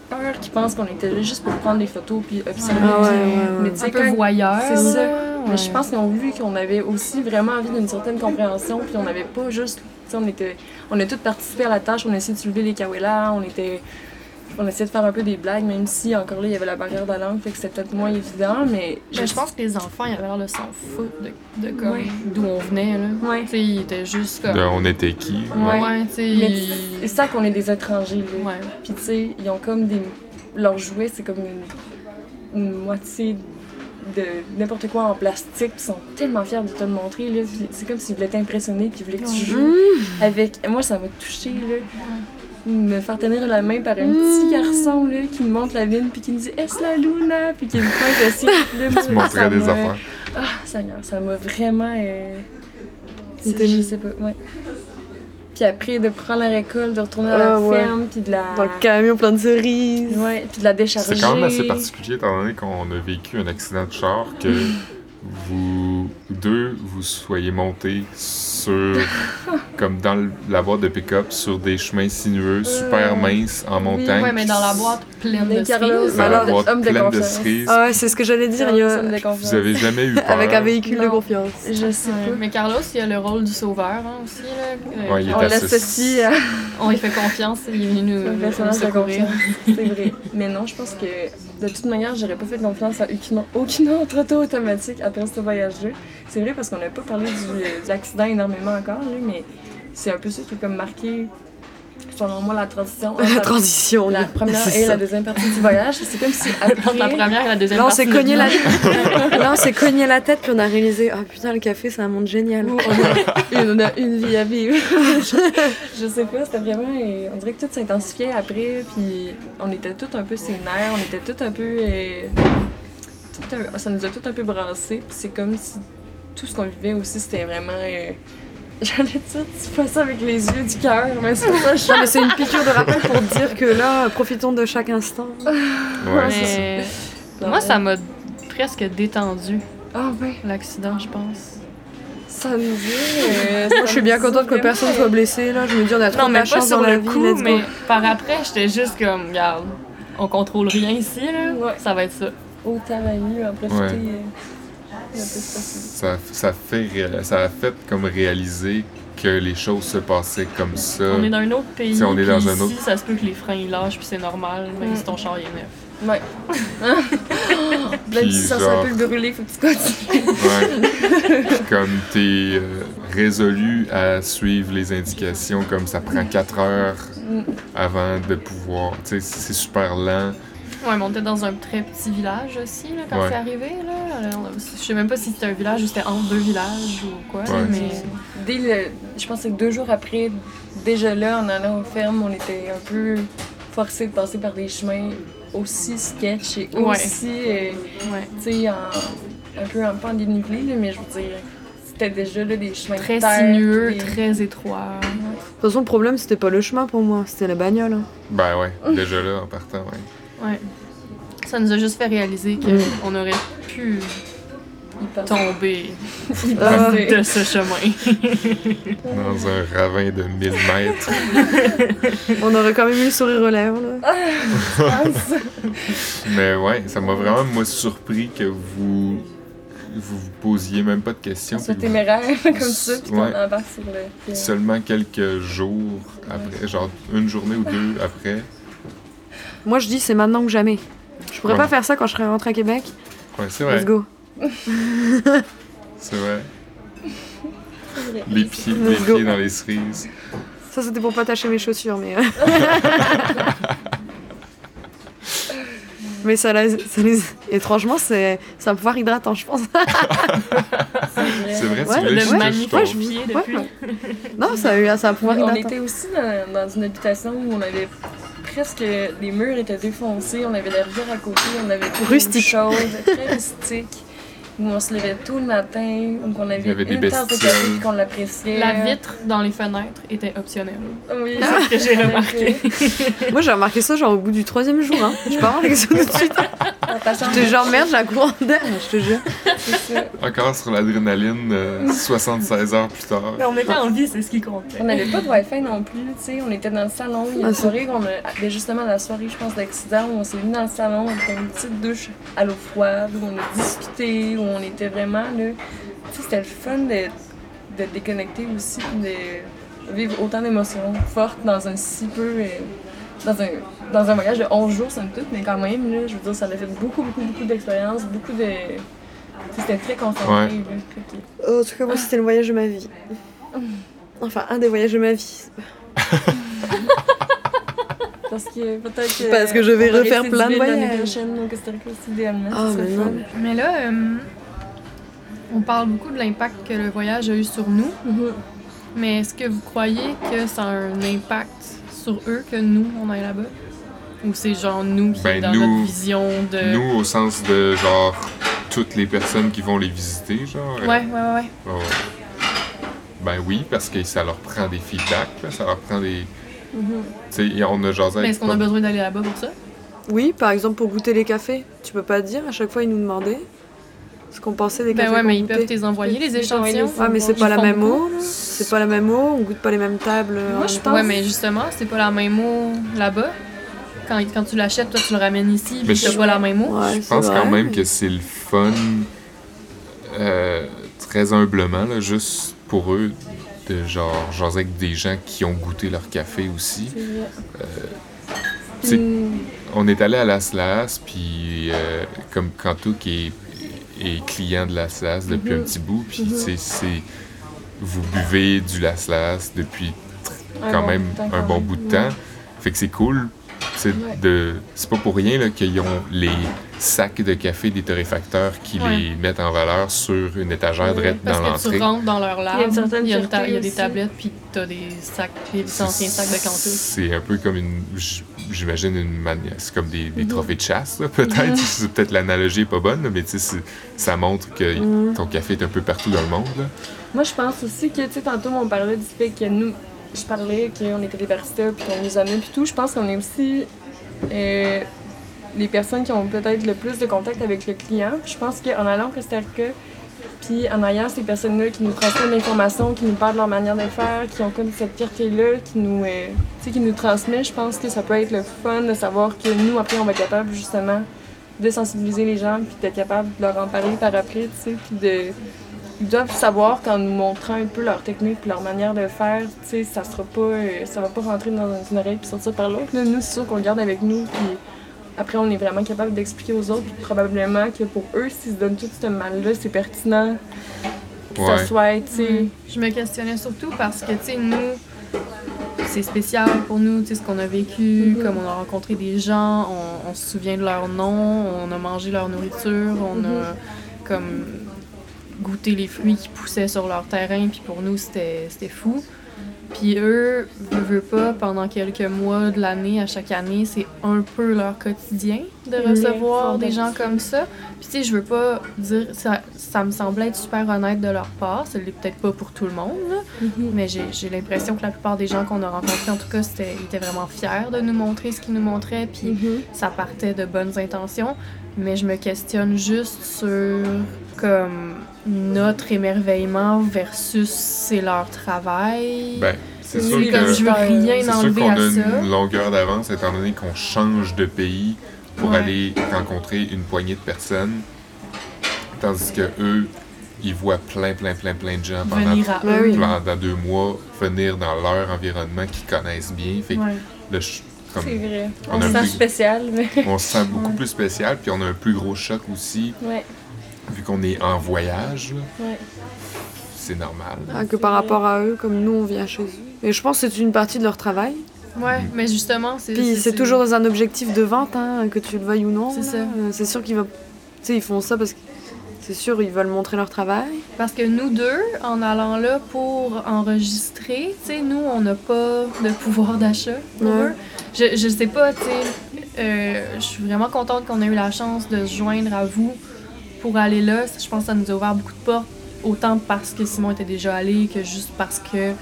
peur qu'ils pensent qu'on était là juste pour prendre des photos puis observer. Ah ouais, ouais, ouais. Mais tu sais, quand- voyeur. c'est ça. mais je pense qu'ils ont vu qu'on avait aussi vraiment envie d'une certaine compréhension, puis on n'avait pas juste. Tu sais, on était. On a tous participé à la tâche, on a essayé de soulever les kawela, on était. On essayait de faire un peu des blagues, même si encore là, il y avait la barrière de la langue, fait que c'était peut-être moins évident, mais. Ben, je pense que les enfants, ils avaient l'air de s'en foutre de, de comme Ouais. d'où on venait. Là. Ouais. Tu sais, ils étaient juste comme. De on était qui? Ouais. Ouais, tu sais. Mais ils- c'est ça qu'on est des étrangers, là. Ouais. Puis tu sais, ils ont comme des. Leurs jouets, c'est comme une, une moitié de n'importe quoi en plastique. Ils sont tellement fiers de te le montrer, là. C'est comme s'ils voulaient t'impressionner, puis ils voulaient que tu joues Mmh. avec. Moi, ça m'a touché là. Me faire tenir la main par un petit garçon là, qui me montre la vigne, puis qui me dit Est-ce la Luna Puis qui me pointe aussi. Là, Tu montrais ça des m'a- affaires. Ah, Seigneur, ça m'a vraiment. Euh... Je sais pas, ouais. Puis après, de prendre la récolte, de retourner à la Ah, ouais. ferme, puis de la. Dans le camion plein de cerises. Ouais, puis de la décharger. C'est quand même assez particulier étant donné qu'on a vécu un accident de char que vous deux vous soyez montés sur comme dans le- la boîte de pick-up sur des chemins sinueux super Euh, minces en montagne. Ouais, mais dans la boîte pleine de Carlos, cerises. dans la alors, boîte homme de pleine de cerises. Ah ouais, c'est ce que j'allais dire. Il y a... Vous avez jamais eu peur? Avec un véhicule de confiance. Je sais Ouais, pas. Mais Carlos, il a le rôle du sauveur hein, aussi. Là. Euh, Ouais, il est On l'associe à. on lui fait confiance, il est venu nous, nous secourir. c'est vrai. Mais non, je pense que de toute manière, j'aurais pas fait confiance à aucune, aucune autre auto automatique après ce voyage-là. C'est vrai parce qu'on n'a pas parlé du, de l'accident énormément encore, là, mais c'est un peu ça qui a comme marqué, selon moi, la transition. La transition. la première et ça. la deuxième partie du voyage. C'est comme si après. Entre la première et la deuxième Là, on partie s'est cogné la... Là, on s'est cogné la tête, puis on a réalisé Ah putain, le café, c'est un monde génial. où on, a, une, on a une vie à vivre. je, je sais pas, c'était vraiment. On dirait que tout s'intensifiait après, puis on était tous un peu sénères, on était tous un peu. euh, tout ça nous a tous un peu brassés, puis c'est comme si tout ce qu'on vivait aussi, c'était vraiment. euh, J'allais dire, tu fais ça avec les yeux du cœur, mais c'est pas ça. Non, mais c'est une piqûre de rappel pour dire que là, profitons de chaque instant. Ouais, c'est ça. Mais moi, ça m'a presque détendu, Ah ouais, l'accident, je pense. ça nous dit. euh, Moi, je suis bien contente que personne soit blessé. Là, je me dis, on a trop Non, de mais la pas chance sur dans la le vie. coup, let's go. mais par après, j'étais juste comme, regarde, on contrôle rien ici, là. Ouais. Ça va être ça. Autant la nuit, en profiter. Ouais. Ça, ça, fait, ça a fait comme réaliser que les choses se passaient comme ça. On est dans un autre pays. Si on est dans ici, un autre- ça se peut que les freins ils lâchent, puis c'est normal, même Mm. si ton char il est neuf. Ouais. Même Puis si ça genre- un peu le brûlé, faut que tu continues. Ouais. Puis comme t'es euh, résolu à suivre les indications, comme ça prend 4 heures Mm. avant de pouvoir. Tu sais, c'est super lent. Ouais, mais on était dans un très petit village aussi, là, quand Ouais. c'est arrivé, là. Alors, Je sais même pas si c'était un village ou c'était entre deux villages ou quoi, Ouais. mais... Dès le, je pense que deux jours après, déjà là, en allant aux fermes, on était un peu forcés de passer par des chemins aussi sketch et Ouais. aussi, euh, Ouais. tu sais, en- un peu en pas en dénivelé, là, mais je veux dire, c'était déjà là des chemins Très de terre, sinueux, très étroit. De toute façon, le problème, c'était pas le chemin pour moi, c'était la bagnole. hein. Ben ouais, déjà là, en partant, ouais. Ouais. Ça nous a juste fait réaliser Mm. qu'on aurait pu tomber il Ah. de ce chemin. Dans un ravin de 1000 mètres. On aurait quand même eu le sourire aux lèvres. Là. Mais ouais, ça m'a vraiment, moi, surpris que vous vous vous posiez même pas de questions. C'est vous- téméraire comme ça, puis qu'on Ouais. embarque sur le. Seulement quelques jours après, genre une journée ou deux après. Moi, je dis, c'est maintenant ou jamais. Je pourrais Ouais. pas faire ça quand je serais rentrée à Québec. Ouais, c'est vrai. Let's go. C'est vrai. c'est vrai. Les pieds, les pieds dans les cerises. Ça, c'était pour pas tâcher mes chaussures, mais. euh. mais ça, les- ça les- Étrangement, c'est c'est un pouvoir hydratant, je pense. C'est vrai, tu Ouais, le que magnifique Ouais, depuis. ouais. non, ça a, eu, ça a un pouvoir On hydratant. était aussi dans, dans une habitation où on avait presque. Les murs étaient défoncés, on avait la rivière à côté, on avait tout Rustique. chose, très rustique. Où on se levait tôt le matin, où on avait, Il y avait des une tasse de bestioles. café puis qu'on l'appréciait. La vitre dans les fenêtres était optionnelle. Oui, C'est ce que j'ai en remarqué. Moi, j'ai remarqué ça genre au bout du troisième jour. Hein. Je peux avoir l'exo tout de suite. Passant, J'étais genre merde, j'ai un courant d'air, je te jure. ça. Encore sur l'adrénaline, euh, 76 heures plus tard. Mais on était en vie, c'est ce qui comptait. On n'avait pas de Wi-Fi non plus, tu sais. On était dans le salon. Il y a Ah, une soirée qu'on a. ben, justement, la soirée, je pense, d'accident, où on s'est mis dans le salon, on a une petite douche à l'eau froide, où on a discuté, où on était vraiment là. Tu sais, c'était le fun de, de déconnecter aussi, de vivre autant d'émotions fortes dans un si peu. euh, dans un, dans un voyage de 11 jours, somme toute, mais quand même, là, je veux dire, ça a fait beaucoup, beaucoup, beaucoup d'expériences, beaucoup de. tu sais, C'était très concentré. Ouais. Oh, en tout cas, moi, c'était le voyage de ma vie. Enfin, un des voyages de ma vie. Parce que peut-être que. Parce que je vais refaire plein de voyages. prochaine au Costa Rica aussi, idéalement. Ah, mais non. Mais là, euh, on parle beaucoup de l'impact que le voyage a eu sur nous. Mhm. Mais est-ce que vous croyez que ça a un impact sur eux que nous, on aille là-bas? Ou c'est genre nous qui Ben, dans nous- notre vision de... Nous, au sens de genre toutes les personnes qui vont les visiter, genre. euh, Ouais, ouais, ouais, ouais. ouais, ouais. Ben oui, parce que ça leur prend des feedbacks, là, ça leur prend des. Tu sais, on a jasé Mais est-ce qu'on a besoin d'aller là-bas pour ça? Oui, par exemple, pour goûter les cafés. Tu peux pas dire, à chaque fois, ils nous demandaient ce qu'on pensait des Ben cafés ouais, mais ils goûtait. peuvent les envoyer, les échantillons. Ouais, mais c'est pas la même eau. C'est pas la même eau, on goûte pas les mêmes tables. Moi, en je même pense- Ouais, mais justement, c'est pas la même eau là-bas. Quand, quand tu l'achètes, toi, tu le ramènes ici, Mais puis je- pas la même eau. Ouais, Je pense quand même que c'est le fun, euh, très humblement, là, juste pour eux, de genre jaser avec des gens qui ont goûté leur café aussi. C'est vrai. Tu sais, Mm. on est allé à Las Las, puis euh, comme Kanto qui est, est client de Las Las depuis un petit bout, puis Mhm. sais, c'est vous buvez du Las Las depuis quand même un bon bout de temps. Fait que c'est cool. C'est Ouais. de c'est pas pour rien là, qu'ils ont les sacs de café des torréfacteurs qui Ouais. les mettent en valeur sur une étagère Ouais, dans que l'entrée. tu rentres dans leur lab, Il y a une certaine il y a, une ta- fierté il y a des tablettes, puis t'as des sacs, des anciens sacs de Cantus. C'est un peu comme une j'imagine une manière c'est comme des, des Mhm. trophées de chasse peut-être Mhm. peut-être l'analogie est pas bonne mais tu ça montre que Mhm. ton café est un peu partout dans le monde là. Moi, je pense aussi que, tu sais, tantôt, on parlait du fait que nous, je parlais qu'on était des baristas, puis qu'on nous amène, puis tout. Je pense qu'on est aussi euh, les personnes qui ont peut-être le plus de contact avec le client. Je pense qu'en allant au Costa puis en ayant ces personnes-là qui nous transmettent l'information, qui nous parlent de leur manière de faire, qui ont comme cette fierté-là, qui nous, euh, qui nous transmet, je pense que ça peut être le fun de savoir que nous, après, on va être capable justement de sensibiliser les gens, puis d'être capable de leur en parler par après, tu sais, puis de... Ils doivent savoir qu'en nous montrant un peu leur technique puis leur manière de faire, tu sais, ça sera pas... euh, ça va pas rentrer dans une oreille puis sortir par l'autre. là. Nous, c'est sûr qu'on le garde avec nous, puis après, on est vraiment capable d'expliquer aux autres, puis probablement que pour eux, s'ils se donnent tout ce mal-là, c'est pertinent que Ouais. ça soit, tu sais... Je me questionnais surtout parce que, tu sais, nous, c'est spécial pour nous, tu sais, ce qu'on a vécu, Mhm. comme on a rencontré des gens, on, on se souvient de leur nom, on a mangé leur nourriture, on a comme goûté les fruits qui poussaient sur leur terrain, puis pour nous, c'était fou. Puis eux, veux pas, pendant quelques mois de l'année, à chaque année, c'est un peu leur quotidien de recevoir des gens comme ça. Puis tu sais, je veux pas dire, ça, ça me semblait être super honnête de leur part, ça l'est peut-être pas pour tout le monde. Mhm. mais j'ai j'ai l'impression que la plupart des gens qu'on a rencontrés, en tout cas, c'était- ils étaient vraiment fiers de nous montrer ce qu'ils nous montraient, puis Mhm. ça partait de bonnes intentions. Mais je me questionne juste sur comme notre émerveillement versus c'est leur travail. Ben, c'est sûr comme que je veux rien c'est sûr enlever qu'on à a ça. une longueur d'avance étant donné qu'on change de pays pour Ouais. aller rencontrer une poignée de personnes, tandis que eux, ils voient plein, plein, plein, plein de gens pendant, Venir à Ben eux. oui. pendant deux mois venir dans leur environnement qu'ils connaissent bien. Fait que Ouais. le comme C'est vrai. On On, a se sent peu- spécial, mais... on se sent beaucoup plus spécial, puis on a un plus gros choc aussi, Ouais, vu qu'on est en voyage. ouais. C'est normal. Ah, que par rapport à eux, comme nous, on vient chez eux. Et je pense que c'est une partie de leur travail. Ouais, mais justement, c'est. Puis c'est toujours dans un objectif de vente, hein, que tu le veuilles ou non. C'est ça. Euh, C'est sûr qu'ils vont... Tu sais, ils font ça parce que c'est sûr, ils veulent montrer leur travail. Parce que nous deux, en allant là pour enregistrer, tu sais, nous, on n'a pas de pouvoir d'achat pour Ouais. eux. Je, je sais pas, tu sais, euh, je suis vraiment contente qu'on ait eu la chance de se joindre à vous pour aller là. Je pense que ça nous a ouvert beaucoup de portes, autant parce que Simon était déjà allé que juste parce que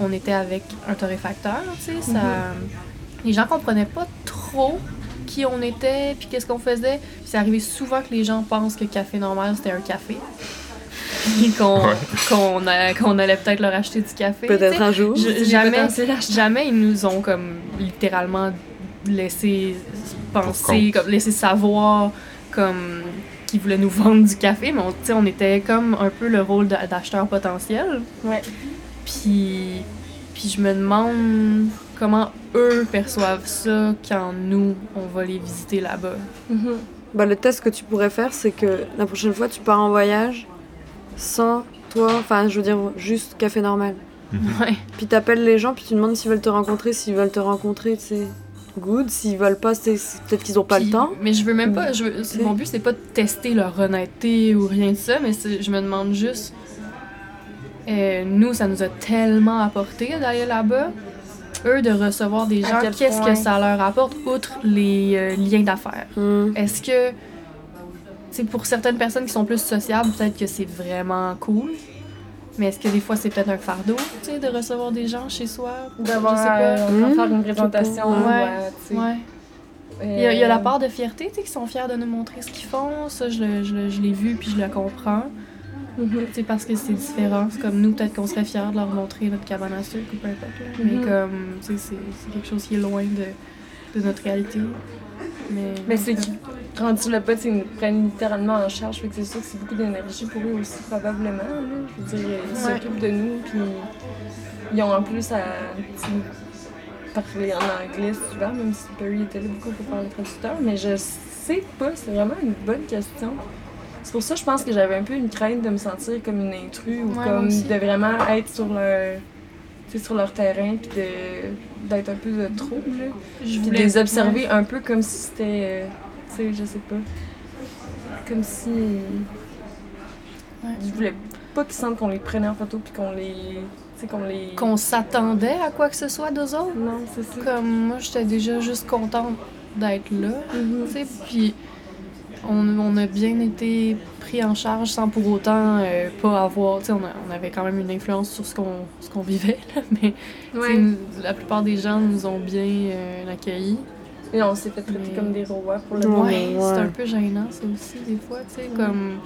on était avec un torréfacteur, tu sais. ça... Les gens comprenaient pas trop qui on était puis qu'est-ce qu'on faisait. Puis c'est arrivé souvent que les gens pensent que Café Normal, c'était un café. Puis qu'on Ouais. qu'on a- qu'on allait peut-être leur acheter du café. Peut-être tu sais. un jour. Je- jamais, jamais ils nous ont comme littéralement laissé penser, comme laissé savoir comme qu'ils voulaient nous vendre du café, mais on, tu sais, on était comme un peu le rôle d'a- d'acheteur potentiel. Ouais. Puis, puis je me demande comment eux perçoivent ça quand nous, on va les visiter là-bas. Mhm. Bah, le test que tu pourrais faire, c'est que la prochaine fois, tu pars en voyage sans toi, enfin, je veux dire, juste café normal. Ouais. Puis t'appelles les gens, puis tu demandes s'ils veulent te rencontrer. S'ils veulent te rencontrer, c'est good. S'ils veulent pas, c'est peut-être qu'ils ont pas Puis- le temps. Mais je veux même pas. Je veux- C'est- mon but, c'est pas de tester leur honnêteté ou rien de ça, mais je me demande juste. euh, nous, ça nous a tellement apporté d'aller là-bas. Eux, de recevoir des gens, qu'est-ce que ça leur apporte, outre les euh, liens d'affaires? Hmm. Est-ce que. C'est pour certaines personnes qui sont plus sociables, peut-être que c'est vraiment cool. Mais est-ce que des fois c'est peut-être un fardeau, tu sais, de recevoir des gens chez soi? D'avoir Je sais pas. à Hmm, faire une présentation. Ouais. ouais. Il y, a, il y a la Euh, part de fierté, tu sais, qu'ils sont fiers de nous montrer ce qu'ils font. Ça, je, le- je, le- je l'ai vu puis je le comprends. Tu sais, parce que c'est différent. C'est comme nous, peut-être qu'on serait fiers de leur montrer notre cabane à sucre ou peu importe. Mais Mhm. comme, tu sais, c'est, c'est quelque chose qui est loin de, de notre réalité. Mais, Mais c'est qu'ils rendu là-bas, tu sais, ils nous prennent littéralement en charge. Fait que c'est sûr que c'est beaucoup d'énergie pour eux aussi, probablement. là. Je veux dire, ils Ouais. s'occupent de nous, puis ils ont en plus à parler en anglais souvent, même si Perry était là beaucoup pour faire le traducteur. Mais je sais pas, c'est vraiment une bonne question. C'est pour ça que je pense que j'avais un peu une crainte de me sentir comme une intruse ou Ouais, comme de vraiment être sur sais, sur leur terrain puis de, d'être un peu de trouble. là. je Puis de voulais les observer un peu comme si c'était. euh, tu sais, je sais pas. Comme si. Ouais. Je voulais pas qu'ils sentent qu'on les prenait en photo puis qu'on les. Tu sais, qu'on les. qu'on s'attendait à quoi que ce soit d'eux autres. Non, c'est ça. Comme moi, j'étais déjà juste contente d'être là. Tu sais, puis on, on a bien été pris en charge sans pour autant euh, pas avoir, tu sais, on, a- on avait quand même une influence sur ce qu'on ce qu'on vivait, là, mais Ouais. nous- la plupart des gens nous ont bien euh, accueillis. Et on s'est fait traiter Mais- comme des rois pour le Ouais. moment. Ouais, c'est un peu gênant ça aussi des fois, tu sais, comme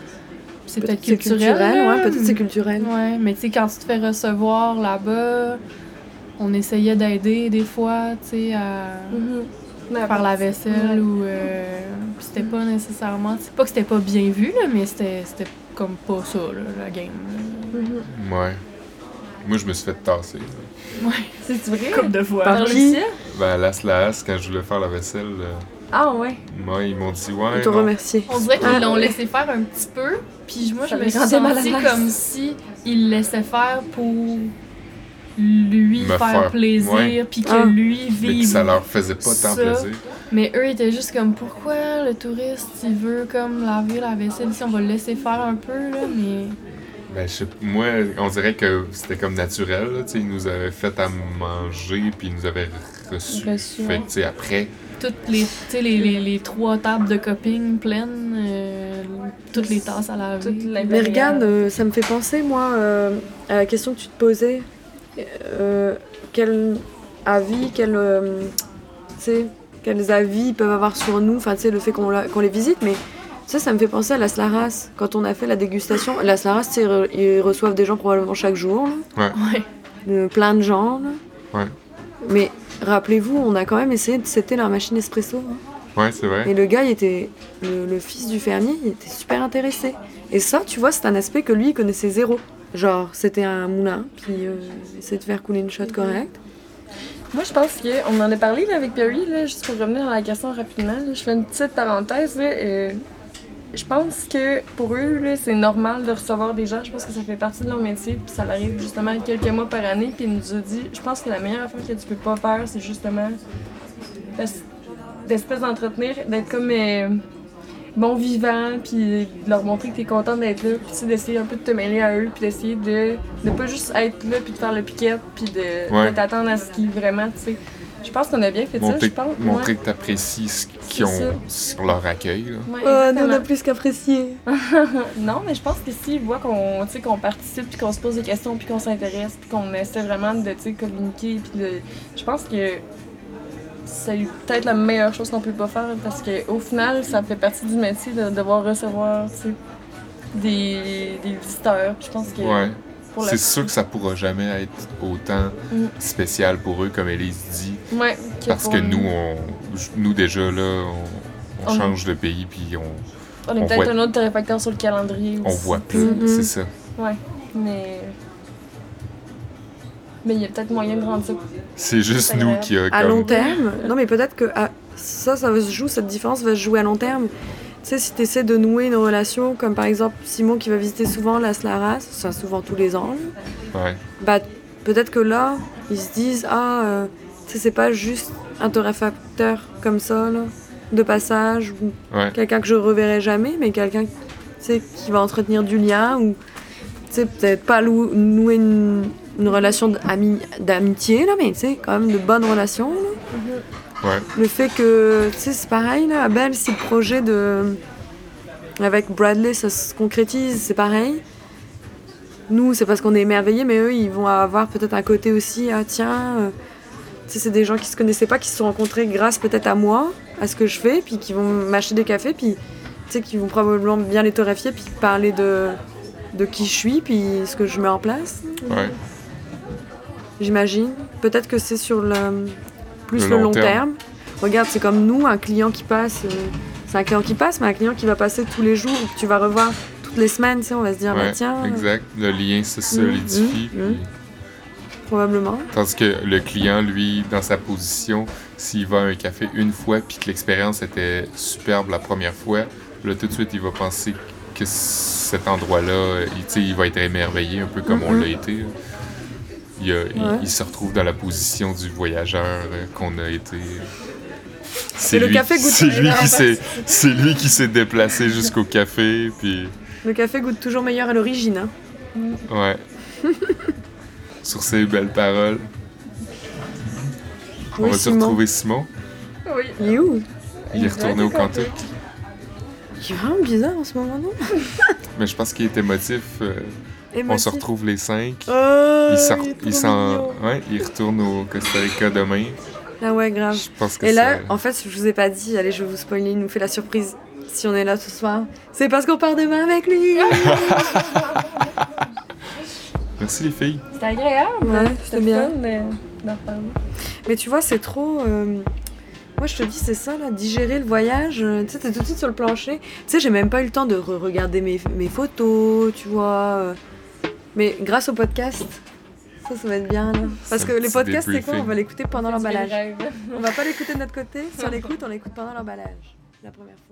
c'est peut-être c'est culturel. là, ouais, peut-être c'est culturel. Ouais, mais tu sais, quand tu te fais recevoir là-bas, on essayait d'aider des fois, tu sais, à... Mhm. Faire la vaisselle ou. euh, puis c'était pas nécessairement. C'est pas que c'était pas bien vu, là, mais c'était c'était comme pas ça, là, la game. là. Mhm. Ouais. Moi, je me suis fait tasser. là. C'est vrai? Couple de fois. Par qui? Ben, à Las Laas, quand je voulais faire la vaisselle, euh, Ah ouais. moi, ils m'ont dit, ouais. Non. remercie. On dirait qu'ils Ah. l'ont laissé faire un petit peu, puis moi, je Ça me les suis sentie comme si il laissait faire pour lui Me faire, faire- plaisir, puis que Ah. lui Mais que vive. ça leur faisait pas tant ça. plaisir. Mais eux étaient juste comme pourquoi le touriste il veut comme laver la vaisselle ici, on va le laisser faire un peu là, mais Ben, je sais moi, on dirait que c'était comme naturel, là, tu sais, ils nous avaient fait à manger, puis ils nous avaient reçus. Reçus, fait ouais. que, tu sais, après, toutes les, tu sais, les, les, les trois tables de coping pleines, euh, toutes les tasses à laver. Mais regarde, euh, ça me fait penser, moi, euh, à la question que tu te posais. Euh, quel avis, quel, euh, quels avis ils peuvent avoir sur nous, enfin, le fait qu'on la- qu'on les visite, mais ça, ça me fait penser à la Slaras. Quand on a fait la dégustation, la Slaras, ils re- ils reçoivent des gens probablement chaque jour, là. Ouais. Euh, plein de gens, là. Ouais. Mais rappelez-vous, on a quand même essayé de setter leur machine espresso. hein. ouais, c'est vrai. Et le gars, il était, le, le fils du fermier, il était super intéressé. Et ça, tu vois, c'est un aspect que lui, il connaissait zéro. Genre, c'était un moulin, puis euh, il essayait de faire couler une shot correcte. Moi, je pense qu'on en a parlé là, avec Perry, là, juste pour revenir à la question rapidement. je fais une petite parenthèse. Euh, je pense que pour eux, c'est normal de recevoir des gens. Je pense que ça fait partie de leur métier. Puis ça arrive justement quelques mois par année. Puis il nous a dit je pense que la meilleure affaire que tu peux pas faire, c'est justement d'es- d'espèce d'entretenir, d'être comme euh, bon vivant, puis de leur montrer que tu es content d'être là, puis d'essayer un peu de te mêler à eux, puis d'essayer de ne pas juste être là, puis de faire le piquet, puis de, Ouais. de t'attendre à ce qu'ils vraiment, tu sais. Je pense qu'on a bien fait ça, Montrer, je pense. montrer ouais. que tu apprécies ce qu'ils ont sur leur accueil. Là. Ouais, nous, on a plus qu'apprécié. Non, mais je pense que s'ils voient qu'on tu sais, qu'on participe, puis qu'on se pose des questions, puis qu'on s'intéresse, puis qu'on essaie vraiment de tu sais, communiquer, puis de... je pense que c'est peut-être la meilleure chose qu'on peut pas faire parce qu'au final, ça fait partie du métier de devoir recevoir tu sais, des, des visiteurs. Je pense que Ouais. C'est sûr que ça pourra jamais être autant Mm. spécial pour eux, comme Elise dit. Ouais, Parce que nous. on, nous déjà, là, on, on On- change de pays, puis on, On est on peut-être un autre facteur sur le calendrier on aussi. voit plus. C'est ça. Ouais, mais. Mais il y a peut-être moyen de rendre ça. C'est juste nous qui a À comme... long terme, non, mais peut-être que ah, ça, ça va se jouer, cette différence va se jouer à long terme. Tu sais, si tu essaies de nouer une relation, comme par exemple Simon qui va visiter souvent la Slaras, enfin souvent tous les ans, Ouais. bah peut-être que là, ils se disent ah, euh, tu sais, c'est pas juste un torréfacteur comme ça, là, de passage, ou Ouais. quelqu'un que je reverrai jamais, mais quelqu'un tu sais, qui va entretenir du lien, ou tu sais, peut-être pas nouer une, une relation d'ami- d'amitié, là, mais tu sais, quand même de bonnes relations. là. Ouais. Le fait que, tu sais, c'est pareil, là, Abel, si le projet de. Avec Bradley, ça se concrétise, c'est pareil. Nous, c'est parce qu'on est émerveillés, mais eux, ils vont avoir peut-être un côté aussi, ah tiens, euh, tu sais, c'est des gens qui se connaissaient pas, qui se sont rencontrés grâce peut-être à moi, à ce que je fais, puis qui vont m'acheter des cafés, puis tu sais, qui vont probablement bien les torréfier, puis parler de, de qui je suis, puis ce que je mets en place, Ouais. J'imagine. Peut-être que c'est sur le, plus Le le, long long, terme. terme. Regarde, c'est comme nous, un client qui passe, euh, c'est un client qui passe, mais un client qui va passer tous les jours, ou que tu vas revoir toutes les semaines, tu sais, on va se dire, bah tiens, euh, exact. Le lien se solidifie. mhm, puis- probablement. Tandis que le client, lui, dans sa position, s'il va à un café une fois puis que l'expérience était superbe la première fois, là, tout de suite, il va penser que cet endroit-là, il, il va être émerveillé, un peu comme on l'a été. là. Il, a- il- Ouais. il se retrouve dans la position du voyageur euh, qu'on a été. C'est le lui, café goûte c'est lui qui s'est, c'est lui qui s'est déplacé jusqu'au café, puis Le café goûte toujours meilleur à l'origine. hein. ouais. Sur ces belles paroles, on va se retrouver Simon. Oui. Il est où? Il est retourné au Kentucky. Il est vraiment bizarre en ce moment, non? Mais je pense qu'il est émotif. euh, on se retrouve les cinq. Oh, il sort, il ouais, il retourne au Costa Rica demain. Ah ouais, grave. Je pense que Et là, ça- en fait, je vous ai pas dit, allez, je vais vous spoiler, il nous fait la surprise. Si on est là ce soir, c'est parce qu'on part demain avec lui. Merci les filles. C'était agréable. Ouais, c'était bien. fun parler. Mais tu vois, c'est trop. euh, Moi, je te dis, c'est ça, là, digérer le voyage. euh, Tu sais, t'es tout de suite sur le plancher. Tu sais, j'ai même pas eu le temps de re-regarder mes, mes photos, tu vois. Mais grâce au podcast, ça, ça va être bien, là. Parce que les podcasts, c'est quoi. On va l'écouter pendant l'emballage. On va pas l'écouter de notre côté. Si on l'écoute, on l'écoute pendant l'emballage. La première fois.